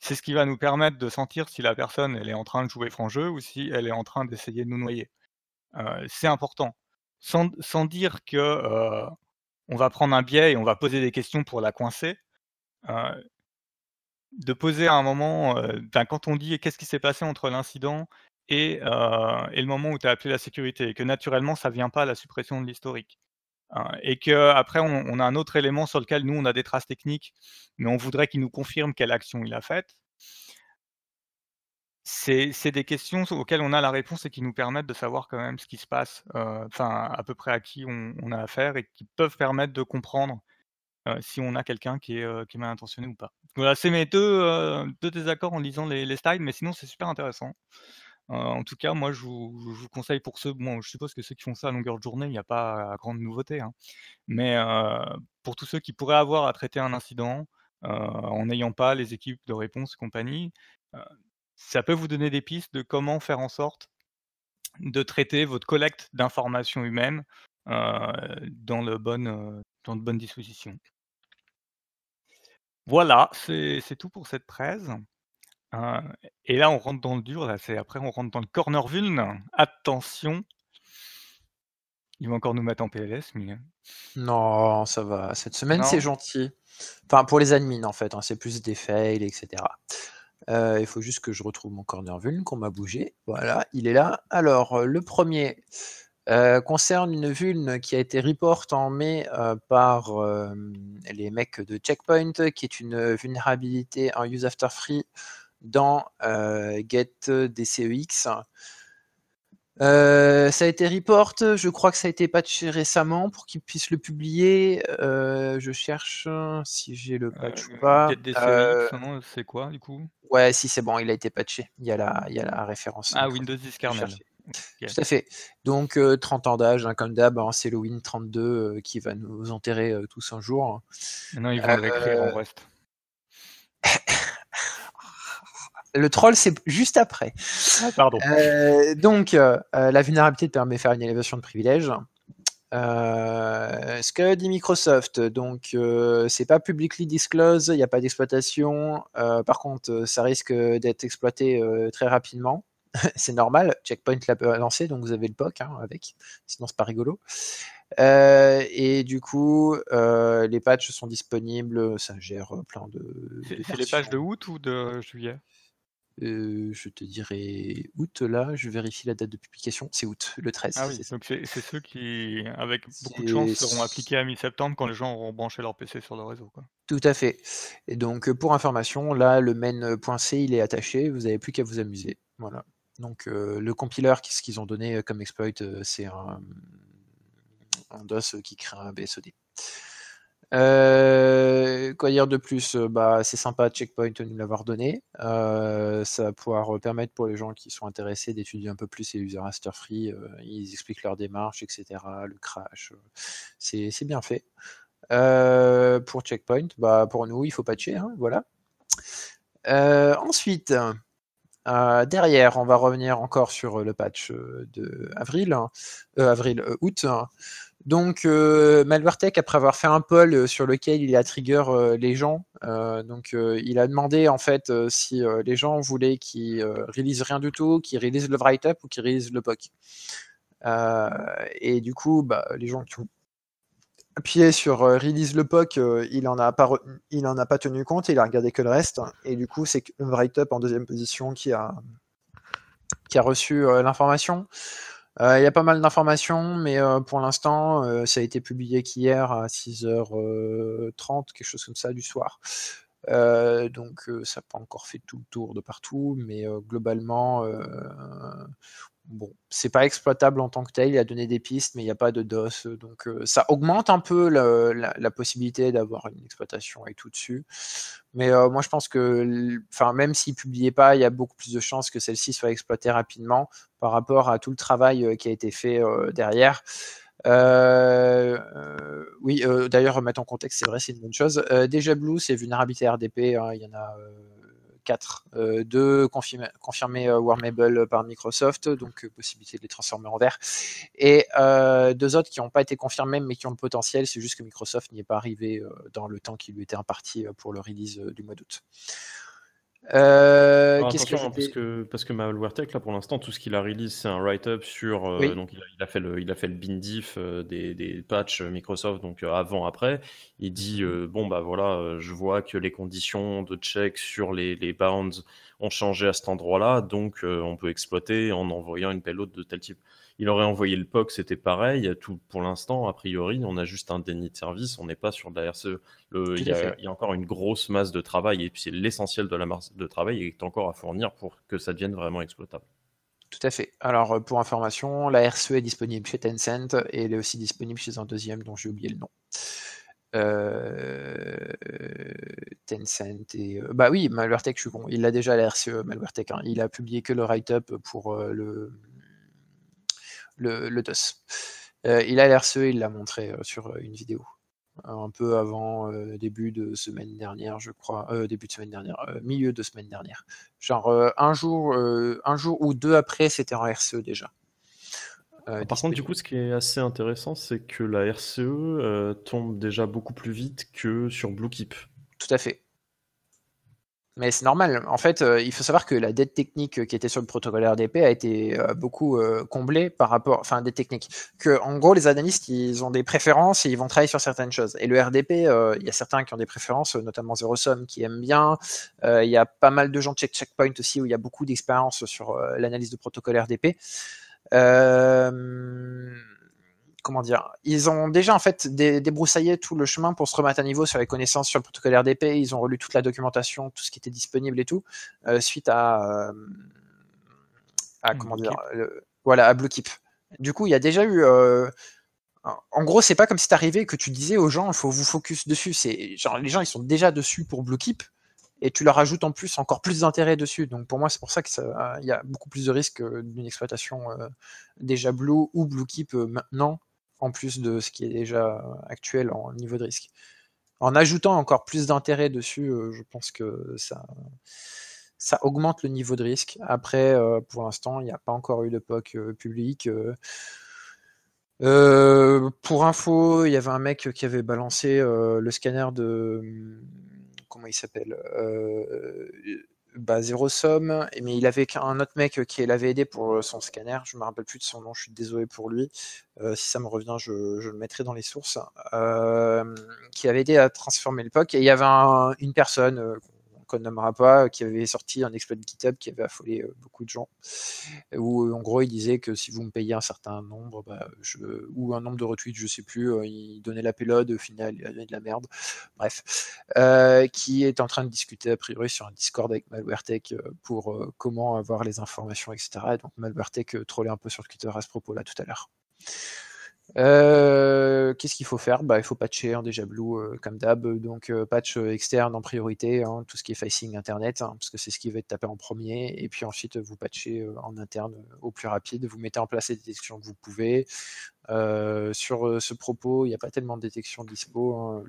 c'est ce qui va nous permettre de sentir si la personne elle est en train de jouer franc jeu ou si elle est en train d'essayer de nous noyer. c'est important. Sans, dire que on va prendre un biais et on va poser des questions pour la coincer de poser à un moment, quand on dit qu'est-ce qui s'est passé entre l'incident et, le moment où tu as appelé la sécurité, et que naturellement ça vient pas à la suppression de l'historique. Hein, et qu'après on, on a un autre élément sur lequel nous on a des traces techniques, mais on voudrait qu'il nous confirme quelle action il a faite. C'est des questions auxquelles on a la réponse et qui nous permettent de savoir quand même ce qui se passe, enfin à peu près à qui on, a affaire et qui peuvent permettre de comprendre si on a quelqu'un qui est, qui est mal intentionné ou pas. Voilà, c'est mes deux, deux désaccords en lisant les, les slides, mais sinon c'est super intéressant. en tout cas, moi je vous, je vous, conseille pour ceux, bon, je suppose que ceux qui font ça à longueur de journée, il n'y a pas grande nouveauté, hein. mais pour tous ceux qui pourraient avoir à traiter un incident en n'ayant pas les équipes de réponse et compagnie, ça peut vous donner des pistes de comment faire en sorte de traiter votre collecte d'informations humaines dans, le bon, dans de bonnes dispositions. Voilà, c'est tout pour cette presse. et là, on rentre dans le dur. Là, c'est après, on rentre dans le corner vuln. Attention, il va encore nous mettre en PLS, mais. Non, ça va. Cette semaine, c'est gentil. Enfin, pour les admins, en fait, hein, c'est plus des fails, etc. Euh, il faut juste que je retrouve mon corner vuln qu'on m'a bougé. Voilà, il est là. Alors, le premier euh, concerne une vuln qui a été report en mai par les mecs de Checkpoint, qui est une vulnérabilité en use after free dans Get DCEX. Euh, ça a été report, je crois que ça a été patché récemment pour qu'ils puissent le publier. Euh, je cherche si j'ai le patch ou pas. Euh, c'est quoi du coup? Ouais, si c'est bon, il a été patché. Il y a la, il y a la référence. Ah, Windows 10 Tout à fait. Donc 30 ans d'âge, hein, comme d'hab, hein, c'est le Win32 qui va nous enterrer tous un jour. Non, ils vont l'écrire en reste. Le troll, c'est juste après. Ah, pardon. Euh, donc, euh, euh, la vulnérabilité permet de faire une élévation de privilèges. ce que dit Microsoft, donc c'est pas publicly disclosed, il n'y a pas d'exploitation. par contre, ça risque d'être exploité très rapidement. c'est normal. Checkpoint l'a lancé, donc vous avez le POC hein, avec. Sinon, c'est pas rigolo. et du coup, les patchs sont disponibles. Ça gère plein de. C'est les patchs de août ou de juillet? Je te dirais août là, je vérifie la date de publication, c'est août, le 13. Ah oui, donc c'est ceux qui, avec beaucoup de chance, seront appliqués à mi-septembre quand les gens auront branché leur PC sur le réseau. Quoi. Tout à fait. Et donc pour information, là le main.c il est attaché, vous n'avez plus qu'à vous amuser. Voilà. Donc le compiler, ce qu'ils ont donné comme exploit, c'est un, DOS qui crée un BSOD. Euh, quoi dire de plus euh, bah, C'est sympa Checkpoint de nous l'avoir donné. Euh, ça va pouvoir permettre pour les gens qui sont intéressés d'étudier un peu plus les user raster free. ils expliquent leur démarche, etc. Le crash. c'est bien fait. pour Checkpoint, bah, pour nous, il faut patcher. Hein, voilà. ensuite, derrière, on va revenir encore sur le patch de avril, hein, avril août. Hein. Donc, euh, Malwaretech, après avoir fait un poll euh, sur lequel il a trigger euh, les gens, donc il a demandé en fait si les gens voulaient qu'ils release rien du tout, qu'ils release le write-up ou qu'ils release le POC. et du coup, bah, les gens qui ont appuyé sur release le POC, il n'en a, pas il en a pas tenu compte, il a regardé que le reste. Et du coup, c'est le write-up en deuxième position qui a, qui a reçu l'information. Euh, il y a pas mal d'informations, mais euh, pour l'instant, euh, ça a été publié qu'hier à 6h30, quelque chose comme ça du soir. donc ça n'a pas encore fait tout le tour de partout, mais globalement, bon, c'est pas exploitable en tant que tel, il a donné des pistes, mais il n'y a pas de DOS, donc ça augmente un peu la, possibilité d'avoir une exploitation et tout dessus. Mais moi je pense que, enfin, même s'il publiait pas, il y a beaucoup plus de chances que celle-ci soit exploitée rapidement par rapport à tout le travail qui a été fait derrière. oui, d'ailleurs, remettre en contexte, c'est vrai, c'est une bonne chose. déjà Blue, c'est vulnérabilité RDP, hein, il y en a 4. Euh, deux confirmés, euh, Warmable par Microsoft, donc euh, possibilité de les transformer en vert. Et deux autres qui n'ont pas été confirmés, mais qui ont le potentiel. C'est juste que Microsoft n'y est pas arrivé dans le temps qui lui était imparti pour le release du mois d'août. Euh, qu'est-ce que parce que parce que Malwaretech là pour l'instant tout ce qu'il a release c'est un write-up sur euh, donc il a, fait le il a fait le bin diff euh, des, des patchs Microsoft donc avant après. Il dit mhm. bon bah voilà je vois que les conditions de check sur les, les bounds ont changé à cet endroit-là donc on peut exploiter en envoyant une payload de tel type il aurait envoyé le POC, c'était pareil. Tout, pour l'instant, a priori, on a juste un déni de service, on n'est pas sur de la RCE. il, y a, encore une grosse masse de travail, et puis c'est l'essentiel de la masse de travail est encore à fournir pour que ça devienne vraiment exploitable. Tout à fait. Alors, euh, pour information, la RCE est disponible chez Tencent et elle est aussi disponible chez un deuxième dont j'ai oublié le nom. Euh, Tencent et euh, bah oui, Malwaretech, je suis con. Il a déjà la RCE, Malwaretech. Hein. Il a publié que le write-up pour le le, DOS. Euh, il a l'RCE, il l'a montré euh, sur euh, une vidéo. un peu avant début de semaine dernière, je crois, début de semaine dernière, milieu de semaine dernière. Genre un jour, un jour ou deux après, c'était en RCE déjà. Par contre, du coup, ce qui est assez intéressant, c'est que la RCE tombe déjà beaucoup plus vite que sur Bluekeep. Tout à fait. Mais c'est normal. En fait, euh, il faut savoir que la dette technique qui était sur le protocole RDP a été euh, beaucoup euh, comblée par rapport, enfin, des techniques. Que, en gros, les analystes, ils ont des préférences et ils vont travailler sur certaines choses. Et le RDP, il y a certains qui ont des préférences, notamment ZeroSum qui aime bien. Il y a pas mal de gens de Check Checkpoint aussi où il y a beaucoup d'expérience sur l'analyse de protocole RDP. Euh, comment dire, ils ont déjà en fait débroussaillé tout le chemin pour se remettre à niveau sur les connaissances sur le protocole RDP. Ils ont relu toute la documentation, tout ce qui était disponible et tout, euh, suite à, euh, à comment dire, voilà, à Bluekeep. Du coup, il y a déjà eu. Euh, en gros, c'est pas comme si t'arrivais et que tu disais aux gens, il faut vous focus dessus. C'est genre les gens, ils sont déjà dessus pour Bluekeep et tu leur ajoutes en plus encore plus d'intérêt dessus. Donc pour moi, c'est pour ça qu'il y a beaucoup plus de risques d'une exploitation déjà Blue ou Bluekeep maintenant en plus de ce qui est déjà actuel en niveau de risque. En ajoutant encore plus d'intérêt dessus, euh, je pense que ça, ça augmente le niveau de risque. Après, euh, pour l'instant, il n'y a pas encore eu de POC euh, public. pour info, il y avait un mec qui avait balancé le scanner de. Comment il s'appelle bah, zéro somme, mais il avait un autre mec qui l'avait aidé pour son scanner, je me rappelle plus de son nom, je suis désolé pour lui. Euh, si ça me revient, je, le mettrai dans les sources. Euh, qui avait aidé à transformer le POC. Et il y avait une personne, euh, qu'on nommera pas, qui avait sorti un exploit de GitHub qui avait affolé euh, beaucoup de gens. Où en gros il disait que si vous me payez un certain nombre, bah, ou un nombre de retweets, je sais plus, euh, il donnait la payload, au final il avait de la merde. Bref. Euh, qui est en train de discuter a priori sur un Discord avec MalwareTech pour comment avoir les informations, etc. Et donc MalwareTech trollait un peu sur Twitter à ce propos là tout à l'heure. Euh, qu'est-ce qu'il faut faire? Bah, Il faut patcher en déjà Blue euh, comme d'hab, donc euh, patch externe en priorité, hein, tout ce qui est facing internet, hein, parce que c'est ce qui va être tapé en premier, et puis ensuite vous patchez en interne au plus rapide, vous mettez en place les détections que vous pouvez. sur ce propos, il n'y a pas tellement de détection dispo, hein,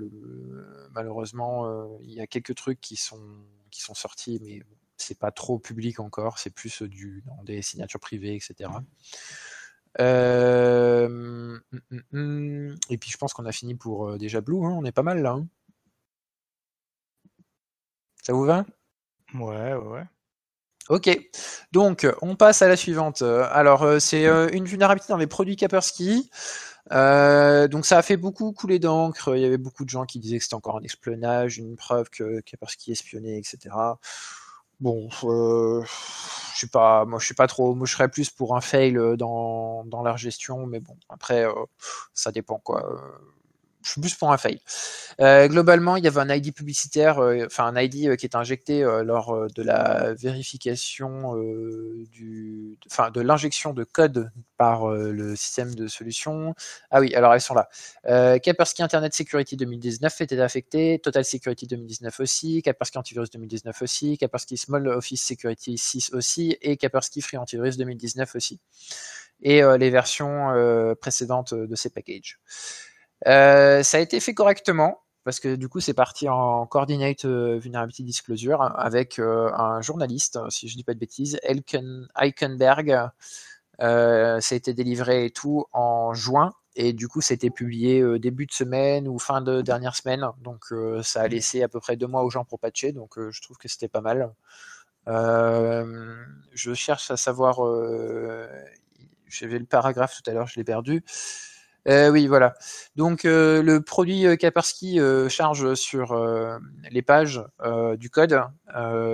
malheureusement, il y a quelques trucs qui sont, qui sont sortis, mais c'est pas trop public encore, c'est plus du, dans des signatures privées, etc. Euh, hum, hum, hum, et puis je pense qu'on a fini pour euh, déjà Blue, hein, on est pas mal là. Hein. Ça vous va? Ouais, ouais. Ok, donc on passe à la suivante. Alors euh, c'est une vulnérabilité dans les produits Kaspersky. donc ça a fait beaucoup couler d'encre. Il y avait beaucoup de gens qui disaient que c'était encore un espionnage, une preuve que Kaspersky espionnait, etc. Bon, euh, je suis pas, moi je suis pas trop, moi je serais plus pour un fail euh, dans, dans leur gestion, mais bon, après euh, ça dépend quoi je suis plus pour un fail. Euh, globalement, il y avait un ID publicitaire, euh, enfin un ID euh, qui est injecté lors de la vérification enfin de l'injection de code par le système de solution. Ah oui, alors elles sont là. Kaspersky Internet Security 2019 était affecté, Total Security 2019 aussi, Kaspersky Antivirus 2019 aussi, Kaspersky Small Office Security 6 aussi, et Kaspersky Free Antivirus 2019 aussi. Et les versions précédentes de ces packages. Euh, ça a été fait correctement parce que du coup c'est parti en coordinate euh, vulnerability disclosure avec euh, un journaliste, si je dis pas de bêtises, Elken, Eikenberg. ça a été délivré et tout en juin et du coup été publié début de semaine ou fin de dernière semaine donc ça a laissé à peu près deux mois aux gens pour patcher donc je trouve que c'était pas mal. je cherche à savoir, j'avais le paragraphe tout à l'heure, je l'ai perdu. Euh, oui, voilà. Donc euh, le produit euh, Kaspersky charge sur les pages du code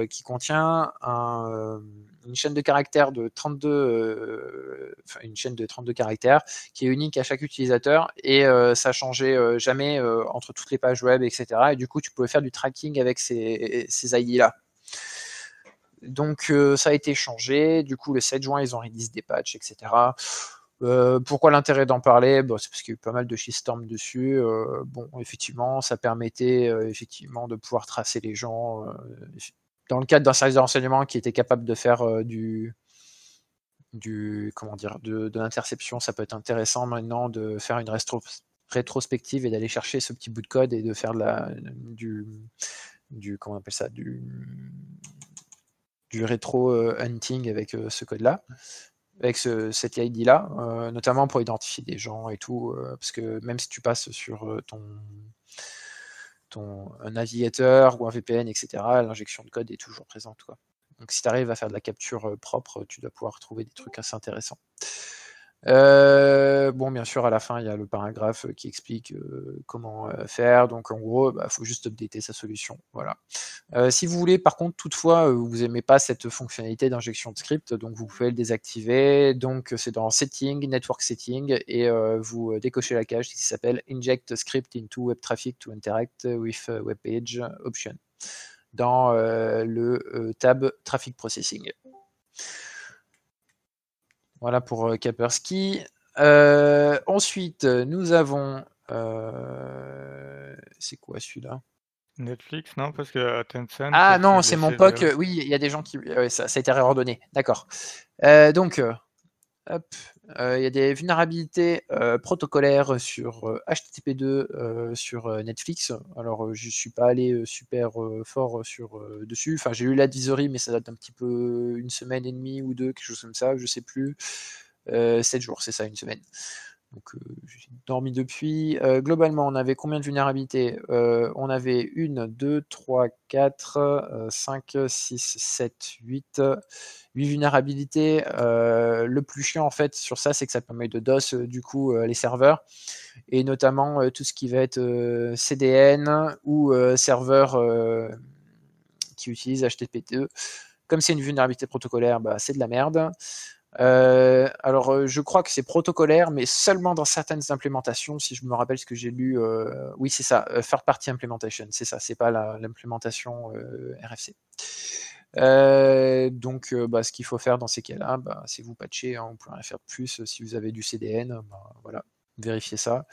qui contient une chaîne de caractères de 32, enfin, une chaîne de 32 caractères qui est unique à chaque utilisateur et ça changeait jamais entre toutes les pages web, etc. Et du coup, tu pouvais faire du tracking avec ces, ces ID là. Donc ça a été changé. Du coup, le 7 juin, ils ont release des patchs, etc. Euh, pourquoi l'intérêt d'en parler? Bon, C'est parce qu'il y a eu pas mal de shitstorm dessus. Euh, bon, effectivement, ça permettait euh, effectivement de pouvoir tracer les gens. dans le cadre d'un service de renseignement qui était capable de faire du, comment dire de, l'interception, ça peut être intéressant maintenant de faire une rétrospective et d'aller chercher ce petit bout de code et de faire de la, du, comment on appelle ça, du, du rétro hunting avec ce code-là avec cette ID-là, notamment pour identifier des gens et tout, parce que même si tu passes sur ton, ton un navigateur ou un VPN, etc., l'injection de code est toujours présente. Donc si tu arrives à faire de la capture propre, tu dois pouvoir trouver des trucs assez intéressants. Euh, bon, bien sûr, à la fin, il y a le paragraphe qui explique euh, comment euh, faire. Donc, en gros, il bah, faut juste updater sa solution. Voilà. si vous voulez, par contre, toutefois, vous n'aimez pas cette fonctionnalité d'injection de script, donc vous pouvez le désactiver. Donc, c'est dans Setting, Network Setting, et vous décochez la cage qui s'appelle Inject Script into Web Traffic to Interact with Web Page Option dans le tab Traffic Processing. Voilà pour euh, Kaspersky. Euh, ensuite, nous avons. Euh, c'est quoi celui-là? Netflix, non Parce que Tencent. Ah non, c'est mon POC. Oui, il y a des gens qui. ça, ça, a été réordonné. D'accord. donc, il y a des vulnérabilités protocolaires sur HTTP2 sur Netflix. Alors, je suis pas allé super fort sur dessus. Enfin, j'ai lu l'advisory, mais ça date un petit peu une semaine et demie ou deux, quelque chose comme ça, je sais plus. 7 jours, c'est ça, une semaine. Donc, j'ai dormi depuis. globalement, on avait combien de vulnérabilités? On avait 1, 2, 3, 4, 5, 6, 7, 8. 8 vulnérabilités. le plus chiant, en fait, sur ça, c'est que ça permet de DOS, du coup, les serveurs. Et notamment, tout ce qui va être CDN ou serveur qui utilise HTTP2. Comme c'est une vulnérabilité protocolaire, bah, c'est de la merde. Euh, alors, euh, je crois que c'est protocolaire, mais seulement dans certaines implémentations. Si je me rappelle ce que j'ai lu, euh, oui, c'est ça, third party implementation, c'est ça, c'est pas l'implémentation RFC. donc, bah, ce qu'il faut faire dans ces cas-là, bah, c'est vous patcher, hein, on peut rien faire de plus. Si vous avez du CDN, bah, voilà, vérifiez ça.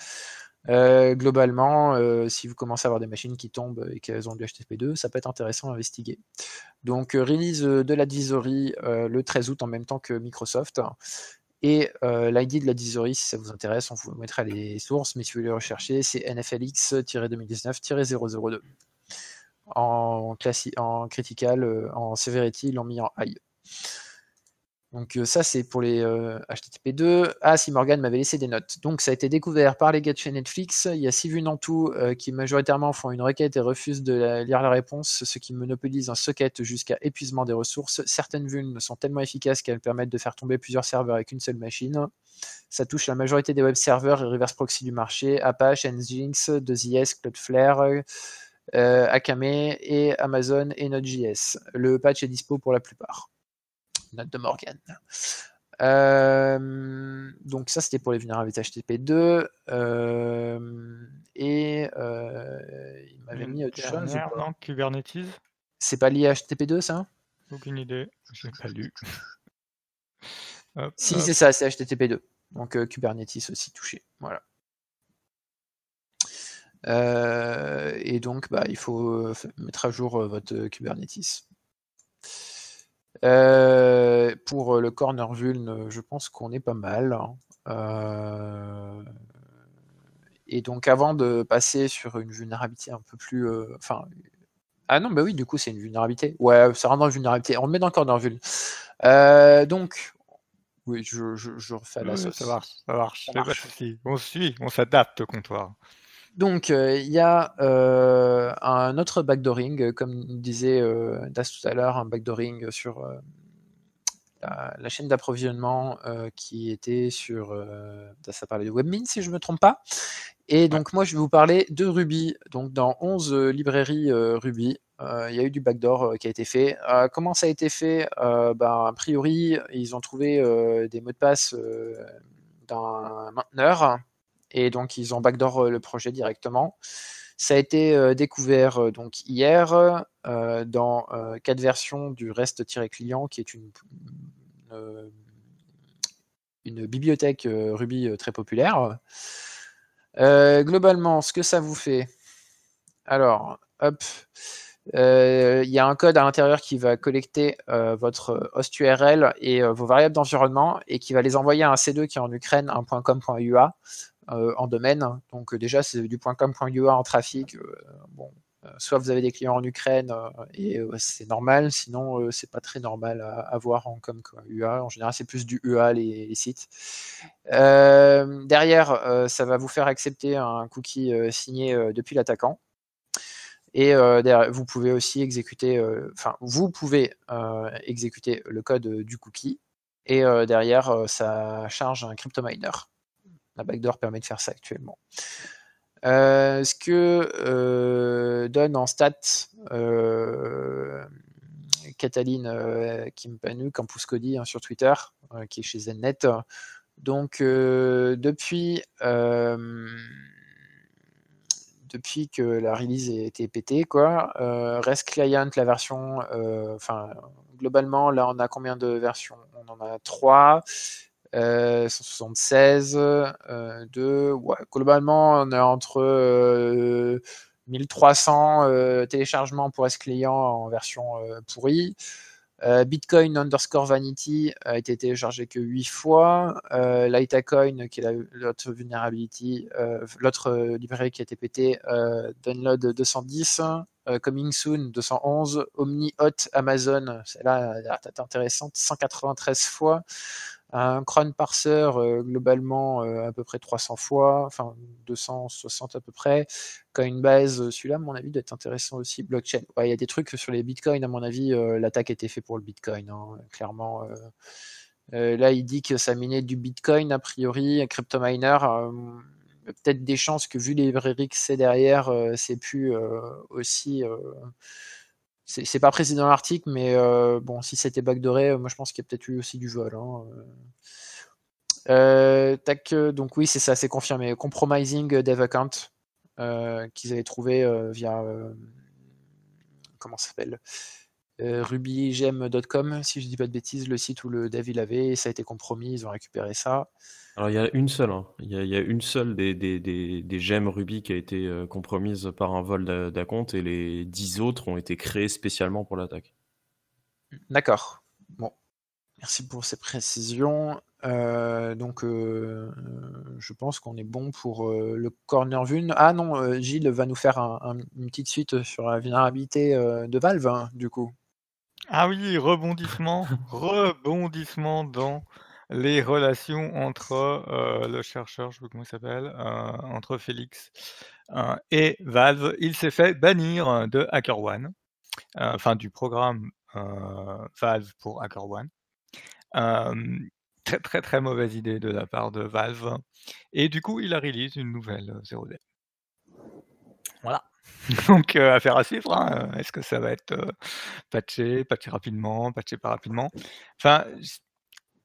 Euh, globalement, euh, si vous commencez à avoir des machines qui tombent et qu'elles ont du HTTP2, ça peut être intéressant à investiguer. Donc, euh, release de l'advisory le 13 août en même temps que Microsoft. Et l'ID de l'advisory, si ça vous intéresse, on vous mettra les sources, mais si vous voulez rechercher, c'est NFLX-2019-002. En, en critical, en severity, ils l'ont mis en high. Donc ça, c'est pour les HTTP2. Ah, si Morgan m'avait laissé des notes. Donc ça a été découvert par les gars Netflix. Il y a six vues en tout qui majoritairement font une requête et refusent de lire la réponse, ce qui monopolise un socket jusqu'à épuisement des ressources. Certaines vues sont tellement efficaces qu'elles permettent de faire tomber plusieurs serveurs avec une seule machine. Ça touche la majorité des web serveurs et reverse proxy du marché, Apache, Nginx, 2IS, Cloudflare, Akame et Amazon et Node.js. Le patch est dispo pour la plupart note de Morgan. Euh, donc ça c'était pour les vulnérabilités HTTP2 euh, et euh, il m'avait mis autre chose. Non, Kubernetes. C'est pas lié à HTTP2 ça Aucune idée, je n'ai pas lu. si c'est ça, c'est HTTP2. Donc Kubernetes aussi touché. Voilà. et donc bah, il faut mettre à jour votre Kubernetes. Euh, pour le corner vuln, je pense qu'on est pas mal. Hein. Euh, et donc avant de passer sur une vulnérabilité un peu plus... Euh, enfin, ah non, bah oui, du coup c'est une vulnérabilité. Ouais, ça rentre dans la vulnérabilité. On le met dans le corner vuln. donc, oui, je, je, refais la sauce. Ça marche, ça marche. On suit, on s'adapte au comptoir. Donc, il y a un autre backdooring, comme disait Das tout à l'heure, un backdooring sur la, chaîne d'approvisionnement qui était sur. ça parlait de WebMin, si je ne me trompe pas. Et donc, moi, je vais vous parler de Ruby. Donc, dans 11 librairies Ruby, il y a eu du backdoor qui a été fait. comment ça a été fait? Ben, A priori, ils ont trouvé des mots de passe d'un mainteneur et donc ils ont backdoor euh, le projet directement. Ça a été euh, découvert euh, donc hier dans quatre versions du REST-client, qui est une, bibliothèque Ruby très populaire. globalement, ce que ça vous fait, alors, hop, il y a un code à l'intérieur qui va collecter votre host URL et vos variables d'environnement et qui va les envoyer à un C2 qui est en Ukraine, un .com.ua en domaine. Donc déjà, c'est du .com.ua en trafic. bon, soit vous avez des clients en Ukraine et c'est normal, sinon c'est pas très normal à, avoir en com UA. En général, c'est plus du UA les, sites. derrière, ça va vous faire accepter un cookie signé depuis l'attaquant. Et vous pouvez aussi exécuter, enfin, vous pouvez exécuter le code du cookie. Et derrière, ça charge un crypto miner. La backdoor permet de faire ça actuellement. ce que donne en stats Cataline Kimpanu, Campus Cody hein, sur Twitter, qui est chez ZenNet. Donc, depuis depuis que la release a été pétée, quoi. Euh, REST Client, la version, euh, globalement, là, on a combien de versions? On en a 3, 176, 2, ouais, globalement, on est entre 1300 téléchargements pour REST Client en version pourrie, euh, Bitcoin underscore vanity a été téléchargé que 8 fois. Euh, Litecoin, qui est l'autre vulnerability, euh, l'autre librairie qui a été pété, download 210. Coming Soon 211, Omni Hot Amazon, celle-là a intéressante, 193 fois. Un cron parser, euh, globalement, euh, à peu près 300 fois, enfin 260 à peu près. Coinbase, euh, celui-là, à mon avis, doit être intéressant aussi. Blockchain, il y a des trucs sur les bitcoins, à mon avis, l'attaque été faite pour le bitcoin, hein, clairement. là, il dit que ça minait du bitcoin, a priori, crypto miner. Peut-être des chances que, vu les librairies que c'est derrière, c'est plus aussi c'est pas précis dans l'article, mais euh, bon, si c'était backdooré, moi je pense qu'il y a peut-être eu aussi du vol. Hein, euh. Euh, tac, donc oui, c'est ça, c'est confirmé. Compromising Dev Account qu'ils avaient trouvé via comment ça s'appelle rubygem.com, si je dis pas de bêtises, le site où le dev il avait, ça a été compromis, ils ont récupéré ça. Alors il y a une seule, hein. il, y a, une seule des, des, gemmes Ruby qui a été euh, compromise par un vol d'acompte et les dix autres ont été créées spécialement pour l'attaque. D'accord. Bon, merci pour ces précisions. Euh, donc euh, je pense qu'on est bon pour le corner vue. Ah non, Gilles va nous faire une petite suite sur la vulnérabilité de Valve, hein, du coup. Ah oui, rebondissement, rebondissement dans les relations entre euh, le chercheur, je sais pas comment il s'appelle, euh, entre Félix euh, et Valve. Il s'est fait bannir de HackerOne, enfin du programme Valve pour HackerOne. très très très mauvaise idée de la part de Valve. Et du coup, il a release une nouvelle 0D. Voilà. Donc, affaire à suivre. Hein. Est-ce que ça va être patché, patché rapidement, patché pas rapidement? Enfin,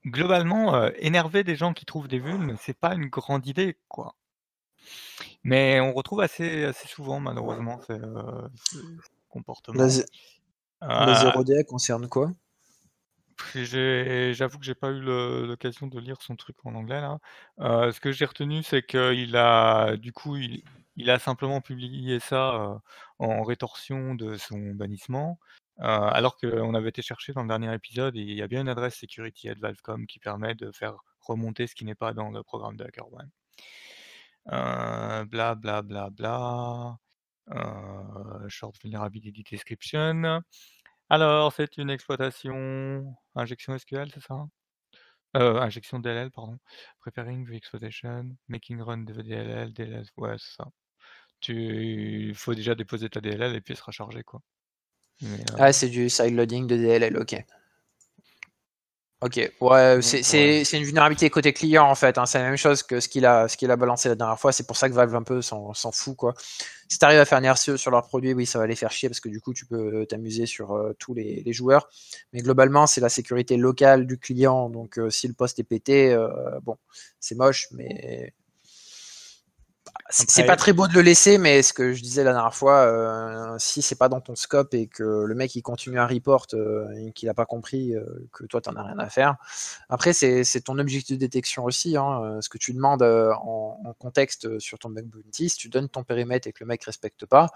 globalement, euh, énerver des gens qui trouvent des vulnes, c'est pas une grande idée, quoi. Mais on retrouve assez, assez souvent, malheureusement, ces, euh, comportements. La, euh, 0D concerne quoi? J'avoue que j'ai pas eu l'occasion de lire son truc en anglais là. ce que j'ai retenu, c'est qu'il a du coup, il, il a simplement publié ça en rétorsion de son bannissement. Euh, alors qu'on avait été chercher dans le dernier épisode il y a bien une adresse security at Valvecom qui permet de faire remonter ce qui n'est pas dans le programme de HackerOne. Euh, bla bla bla bla. Euh, short vulnerability description. Alors, c'est une exploitation injection SQL, c'est ça? Injection DLL, pardon. Preparing the exploitation, making run the DLL, DLL, ouais, c'est ça. Tu faut déjà déposer ta DLL et puis elle sera chargée, quoi. Euh, ah, c'est du sideloading de DLL, ok. Ok, ouais, c'est une vulnérabilité côté client en fait. Hein. C'est la même chose que ce qu'il a, qu'il a balancé la dernière fois. C'est pour ça que Valve un peu s'en fout quoi. Si tu arrives à faire un RCE sur leurs produits, oui, ça va les faire chier parce que du coup, tu peux t'amuser sur euh, tous les, joueurs. Mais globalement, c'est la sécurité locale du client. Donc, euh, si le poste est pété, bon, c'est moche, mais c'est pas très beau de le laisser, mais ce que je disais la dernière fois, euh, si c'est pas dans ton scope et que le mec il continue à report euh, et qu'il a pas compris euh, que toi t'en as rien à faire. Après, c'est ton objectif de détection aussi. Hein, ce que tu demandes en, contexte sur ton bug bounty, si tu donnes ton périmètre et que le mec respecte pas,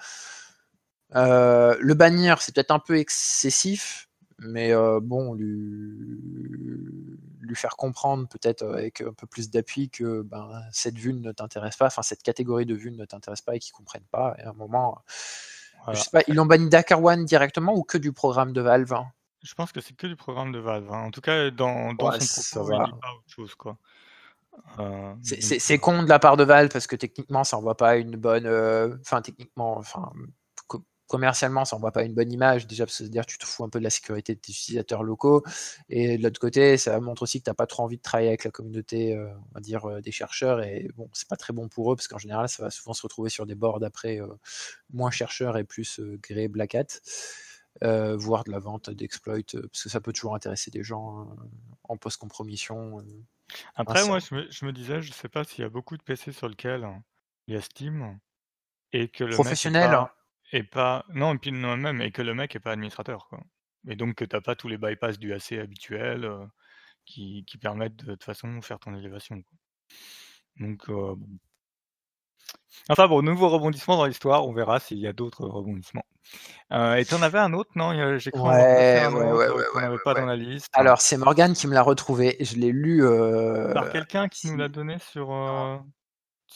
le bannir c'est peut-être un peu excessif, mais bon, lui, lui faire comprendre peut-être avec un peu plus d'appui que ben, cette vue ne t'intéresse pas, enfin cette catégorie de vue ne t'intéresse pas et qu'ils comprennent pas. Et à un moment, je sais pas, ils l'ont banni Dakar One directement ou que du programme de Valve hein? Je pense que c'est que du programme de Valve. Hein. En tout cas, dans, dans son propos, il dit pas autre chose. Quoi. Euh, c'est con de la part de Valve parce que techniquement ça envoie pas une bonne enfin techniquement enfin commercialement, ça envoie pas une bonne image, déjà parce que dire tu te fous un peu de la sécurité de tes utilisateurs locaux, et de l'autre côté, ça montre aussi que tu n'as pas trop envie de travailler avec la communauté, euh, on va dire, euh, des chercheurs, et bon, c'est pas très bon pour eux, parce qu'en général, ça va souvent se retrouver sur des boards après euh, moins chercheurs et plus gré black hat, voire de la vente d'exploits, parce que ça peut toujours intéresser des gens en post-compromission. Après, moi, je me, je me, disais, je sais pas s'il y a beaucoup de PC sur lequel il y a Steam, et que le professionnel. Et pas non et puis non même et que le mec est pas administrateur, quoi. Et donc que tu pas tous les bypass du AC habituels, qui qui permettent de toute façon faire ton élévation, quoi. Donc bon. Enfin bon, nouveau rebondissement dans l'histoire, on verra s'il y a d'autres rebondissements. et tu en avais un autre, non? j'ai cru Ouais, ouais, ouais, ouais, pas dans la liste. Alors c'est Morgane qui me l'a retrouvé, je l'ai lu, Par quelqu'un qui nous l'a donné sur,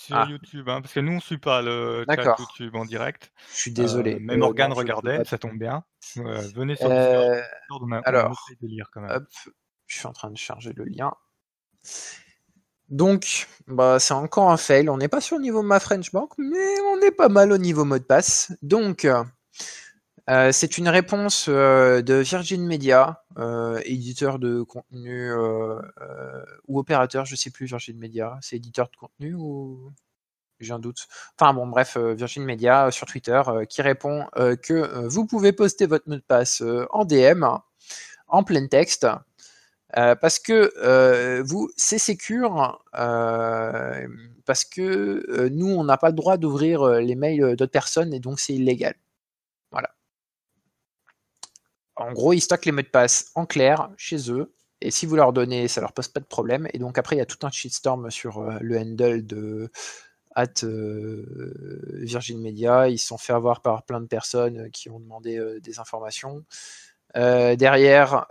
sur ah. YouTube, hein, parce que nous on suit pas le chat YouTube en direct. Je suis désolé. Euh, mais Morgane regardait, ça tombe bien. venez sur euh, Discord, alors, de lire quand même. Hop, je suis en train de charger le lien. Donc, bah, c'est encore un fail. On n'est pas sur le niveau ma French Bank, mais on est pas mal au niveau mot de passe. Donc, euh, c'est une réponse euh, de Virgin Media, euh, éditeur de contenu ou opérateur, je sais plus Virgin Media, c'est éditeur de contenu ou? J'ai un doute. Enfin bon, bref, Virgin Media sur Twitter qui répond que vous pouvez poster votre mot de passe en DM, en plein texte, parce que vous, c'est secure, parce que nous, on n'a pas le droit d'ouvrir les mails d'autres personnes et donc c'est illégal. En gros, ils stockent les mots de passe en clair chez eux. Et si vous leur donnez, ça leur pose pas de problème. Et donc après, il y a tout un shitstorm sur euh, le handle de at euh, Virgin Media. Ils se sont fait avoir par plein de personnes qui ont demandé euh, des informations. derrière,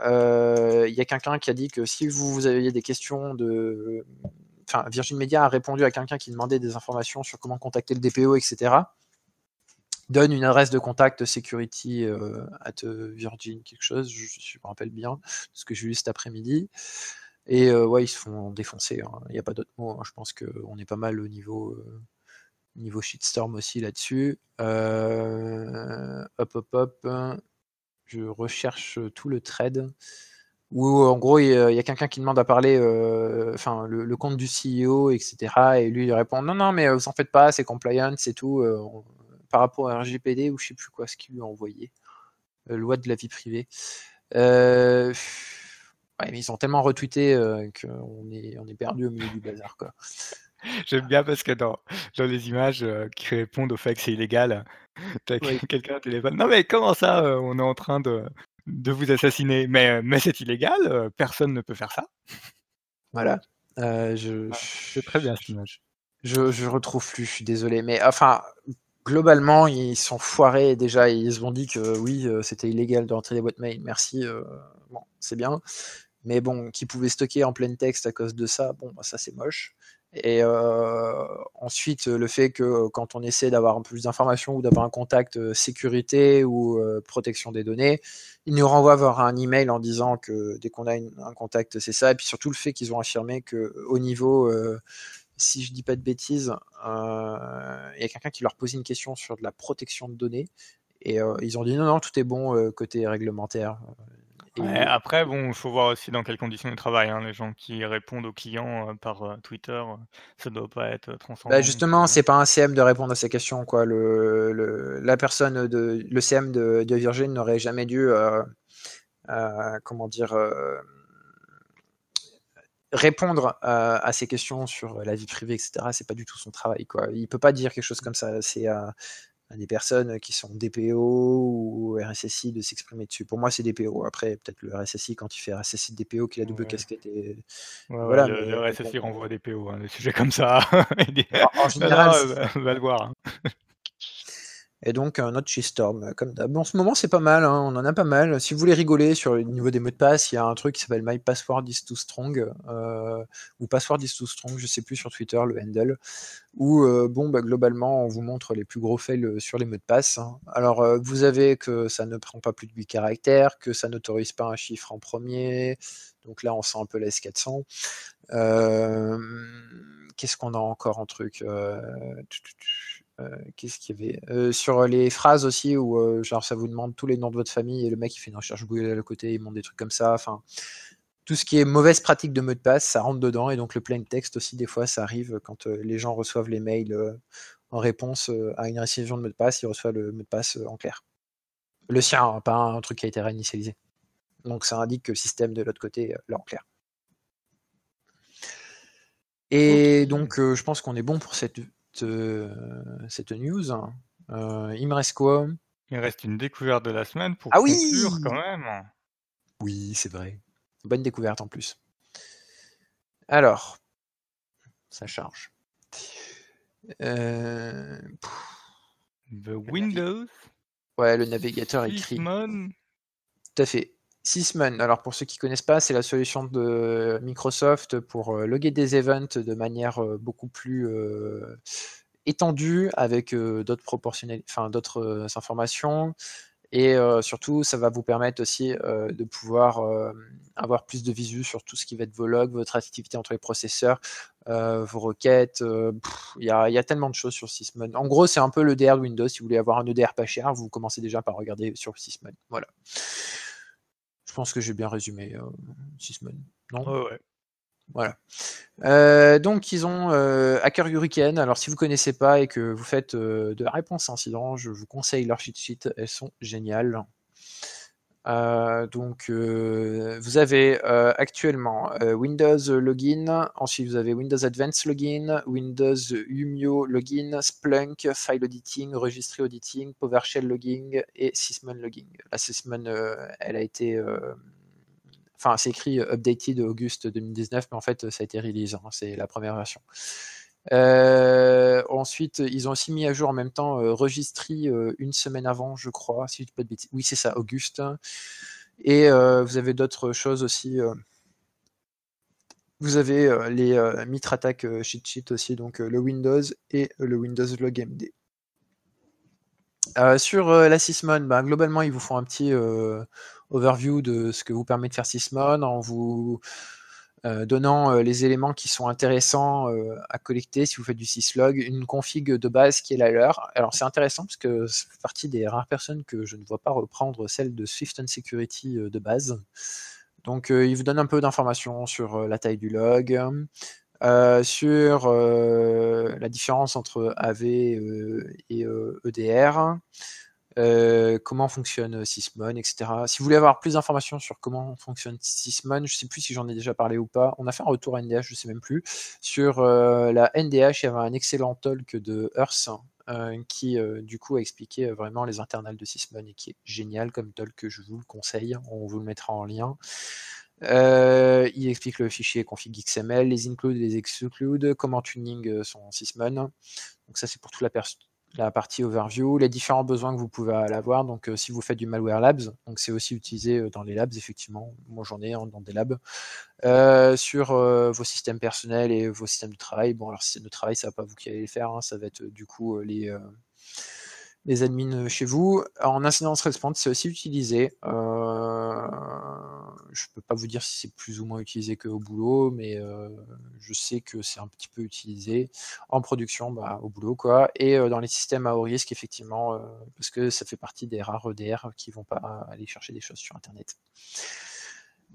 il y a quelqu'un qui a dit que si vous, aviez des questions de... Enfin, Virgin Media a répondu à quelqu'un qui demandait des informations sur comment contacter le DPO, etc donne une adresse de contact security euh, at Virgin quelque chose, je, me rappelle bien, ce que j'ai vu cet après-midi. Et euh, ouais, ils se font défoncer. Hein. Il n'y a pas d'autre mot. Hein. Je pense qu'on est pas mal au niveau, euh, niveau shitstorm aussi là-dessus. hop, hop, hop. Je recherche tout le thread. Où en gros, il y a, quelqu'un qui demande à parler, enfin, le, compte du CEO, etc. Et lui, il répond Non, non, mais vous en faites pas, c'est compliant, c'est tout par rapport à RGPD ou je sais plus quoi, ce qu'il lui a envoyé. Euh, loi de la vie privée. Euh, mais ils ont tellement retweeté euh, qu'on est, on est perdu au milieu du bazar. Quoi. J'aime bien parce que dans, dans les images qui répondent au fait que c'est illégal, t'as quelqu'un au téléphone. Non mais comment ça, on est en train de, de vous assassiner? Mais, mais c'est illégal, personne ne peut faire ça. Voilà. je, c'est très bien cette image. Je, je retrouve plus, je suis désolé. Mais enfin, globalement, ils sont foirés déjà. Ils se sont dit que oui, euh, c'était illégal de rentrer des boîtes mail. Merci, euh, bon, c'est bien. Mais bon, qui pouvaient stocker en plein texte à cause de ça, bon, bah, ça c'est moche. Et euh, ensuite, le fait que quand on essaie d'avoir plus d'informations ou d'avoir un contact sécurité ou protection des données, ils nous renvoient vers un email en disant que dès qu'on a un contact, c'est ça. Et puis surtout le fait qu'ils ont affirmé que au niveau si je dis pas de bêtises, euh, il y a quelqu'un qui leur posait une question sur de la protection de données. Et euh, ils ont dit non, non, tout est bon euh, côté réglementaire. après, bon, il faut voir aussi dans quelles conditions ils travaillent. Hein. Les gens qui répondent aux clients par Twitter, ça doit pas être transparent. Bah justement, c'est pas un CM de répondre à ces questions. Quoi. Le, la personne de le CM de, de Virgin n'aurait jamais dû, comment dire répondre à, ces questions sur la vie privée, etc., c'est pas du tout son travail. Quoi. Il peut pas dire quelque chose comme ça. C'est à, des personnes qui sont DPO ou RSSI de s'exprimer dessus. Pour moi, c'est DPO. Après, peut-être le RSSI, quand il fait RSSI de DPO, qu'il a double casquette. Et... voilà, le, RSSI renvoie DPO, hein, des sujets comme ça. en, général, va, le voir. Et donc un autre shitstorm, comme d'hab. Bon, en ce moment, c'est pas mal, hein, on en a pas mal. Si vous voulez rigoler sur le niveau des mots de passe, il y a un truc qui s'appelle My Password is too strong, euh, ou Password is too strong, je sais plus sur Twitter, le handle, où, euh, bon, bah, globalement, on vous montre les plus gros fails euh, sur les mots de passe. Hein. Alors, vous avez que ça ne prend pas plus de 8 caractères, que ça n'autorise pas un chiffre en premier, donc là, on sent un peu la S400. Qu'est-ce qu'on a encore en truc euh, qu'est-ce qu'il y avait euh, Sur les phrases aussi, où euh, genre ça vous demande tous les noms de votre famille et le mec il fait une recherche Google à côté, il montre des trucs comme ça. Enfin, tout ce qui est mauvaise pratique de mot de passe, ça rentre dedans. Et donc le plain text aussi, des fois, ça arrive quand les gens reçoivent les mails en réponse à une récision de mot de passe, ils reçoivent le mot de passe en clair. Le sien, hein, pas un truc qui a été réinitialisé. Donc ça indique que le système de l'autre côté l'a en clair. Et donc je pense qu'on est bon pour cette cette news. Euh, il me reste quoi? Il reste une découverte de la semaine pour ah conclure quand même. Oui, c'est vrai. Bonne découverte en plus. Alors, ça charge. Euh... The Windows. Ouais, le navigateur écrit. Tout à fait. Sysmon, alors pour ceux qui ne connaissent pas, c'est la solution de Microsoft pour euh, loguer des events de manière euh, beaucoup plus euh, étendue avec d'autres enfin d'autres informations. Et surtout, ça va vous permettre aussi de pouvoir avoir plus de visu sur tout ce qui va être vos logs, votre activité entre les processeurs, vos requêtes. Il y, a tellement de choses sur Sysmon. En gros, c'est un peu le DR de Windows. Si vous voulez avoir un EDR pas cher, vous commencez déjà par regarder sur Sysmon. Voilà. Je pense que j'ai bien résumé euh, Sysmon. Non? Ouais, Voilà. Euh, donc, ils ont euh, Hacker Hurricane. Alors, si vous ne connaissez pas et que vous faites euh, de la réponse incident, je vous conseille leur cheat sheet. Elles sont géniales. Euh, donc, euh, vous avez euh, actuellement Windows Login, ensuite vous avez Windows Advanced Login, Windows Umio Login, Splunk, File Auditing, Registry Auditing, PowerShell Logging et Sysmon Logging. La Sysmon, elle a été enfin c'est écrit updated August 2019, mais en fait ça a été release, hein, c'est la première version. Euh, ensuite, ils ont aussi mis à jour en même temps euh, Registry euh, une semaine avant, je crois. Si je pas de bêtises. Oui, c'est ça, Auguste. Et vous avez d'autres choses aussi. vous avez les Mitre Attack cheat sheet aussi, donc le Windows et le Windows Log MD. sur la Sysmon, ben, globalement, ils vous font un petit overview de ce que vous permet de faire Sysmon euh, donnant euh, les éléments qui sont intéressants euh, à collecter si vous faites du syslog, une config de base qui est la leur. Alors c'est intéressant parce que c'est partie des rares personnes que je ne vois pas reprendre celle de Swift and Security de base. Donc il vous donne un peu d'informations sur la taille du log, sur la différence entre AV et EDR, euh, comment fonctionne euh, Sysmon, etc. Si vous voulez avoir plus d'informations sur comment fonctionne Sysmon, je ne sais plus si j'en ai déjà parlé ou pas. On a fait un retour à NDH, je ne sais même plus. Sur euh, la NDH, il y avait un excellent talk de Earth qui, du coup, a expliqué vraiment les internals de Sysmon et qui est génial comme talk, je vous le conseille. On vous le mettra en lien. il explique le fichier config XML, les include, les exclude, comment tuning son Sysmon. Donc ça, c'est pour toute la, personne la partie overview, les différents besoins que vous pouvez avoir. Donc, euh, si vous faites du malware labs, donc c'est aussi utilisé euh, dans les labs, effectivement. Moi, j'en ai dans des labs. Euh, sur vos systèmes personnels et vos systèmes de travail. Bon, alors, système de travail, ça va pas vous qui allez le faire. Hein. ça va être du coup les les admins chez vous. En incidence response, c'est aussi utilisé. Euh, je ne peux pas vous dire si c'est plus ou moins utilisé qu'au boulot, mais euh, je sais que c'est un petit peu utilisé en production bah, au boulot. quoi. Et euh, dans les systèmes à haut risque, effectivement, parce que ça fait partie des rares EDR qui ne vont pas aller chercher des choses sur Internet.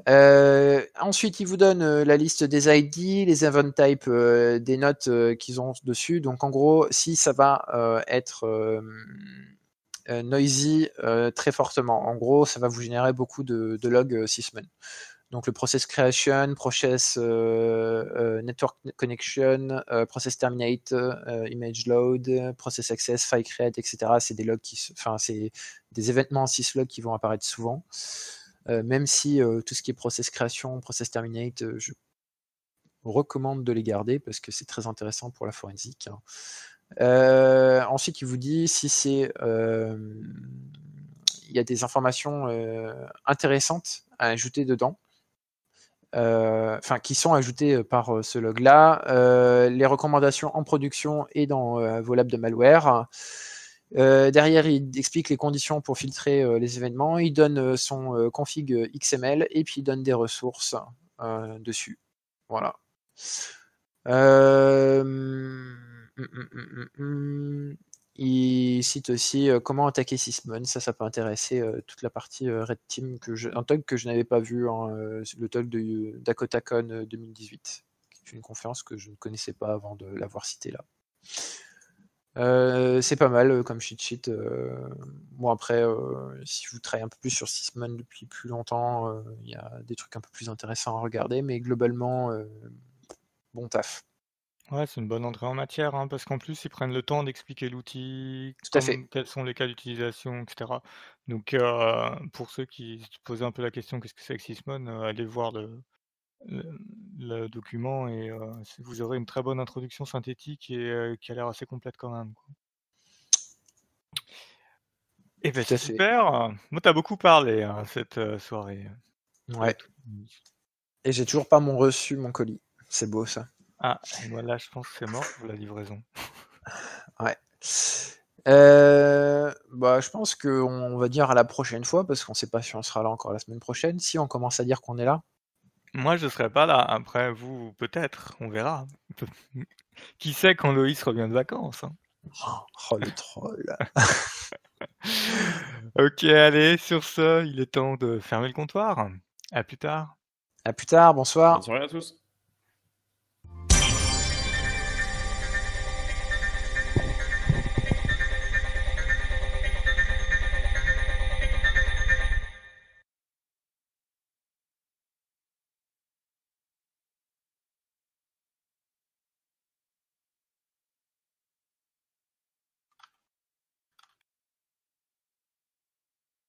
Euh, ensuite, il vous donne euh, la liste des ID, les event types, euh, des notes qu'ils ont dessus. Donc, en gros, si ça va être noisy très fortement, en gros, ça va vous générer beaucoup de, logs Sysmon. Donc, le process creation, process network connection, process terminate, image load, process access, file create, etc. C'est des logs qui, enfin, c'est des événements syslog qui vont apparaître souvent. Euh, même si euh, tout ce qui est process création, process terminate, euh, je recommande de les garder parce que c'est très intéressant pour la forensique. Hein. ensuite, il vous dit si c'est il y a des informations intéressantes à ajouter dedans. Enfin, qui sont ajoutées par ce log-là, les recommandations en production et dans vos labs de malware, euh, derrière, il explique les conditions pour filtrer euh, les événements. Il donne euh, son config XML et puis il donne des ressources dessus. Voilà. Hum, hum, hum, il cite aussi comment attaquer Sysmon. Ça, ça peut intéresser toute la partie Red Team, un talk que je n'avais pas vu, hein, le talk de DakotaCon 2018, qui est une conférence que je ne connaissais pas avant de l'avoir cité là. Euh, c'est pas mal euh, comme cheat sheet. Euh. Bon après, si vous travaillez un peu plus sur Sysman depuis plus longtemps, il y a des trucs un peu plus intéressants à regarder, mais globalement, bon taf. Ouais, c'est une bonne entrée en matière, hein, parce qu'en plus, ils prennent le temps d'expliquer l'outil, quels sont les cas d'utilisation, etc. Donc, pour ceux qui se posaient un peu la question, qu'est-ce que c'est que Sysmon, allez voir le, le, document et vous aurez une très bonne introduction synthétique et qui a l'air assez complète quand même. Et eh ben c'est super. Moi, t'as beaucoup parlé hein, cette soirée. Ouais. Et j'ai toujours pas mon reçu, mon colis. C'est beau ça. Ah, voilà, je pense que c'est mort pour la livraison. ouais. bah, je pense qu'on va dire à la prochaine fois, parce qu'on sait pas si on sera là encore la semaine prochaine. Si on commence à dire qu'on est là, moi, je serai pas là. Après, vous, peut-être, on verra. Qui sait quand Loïs revient de vacances hein. Oh, le troll. ok, allez, sur ce, il est temps de fermer le comptoir. À plus tard. À plus tard, bonsoir. Bonsoir à tous.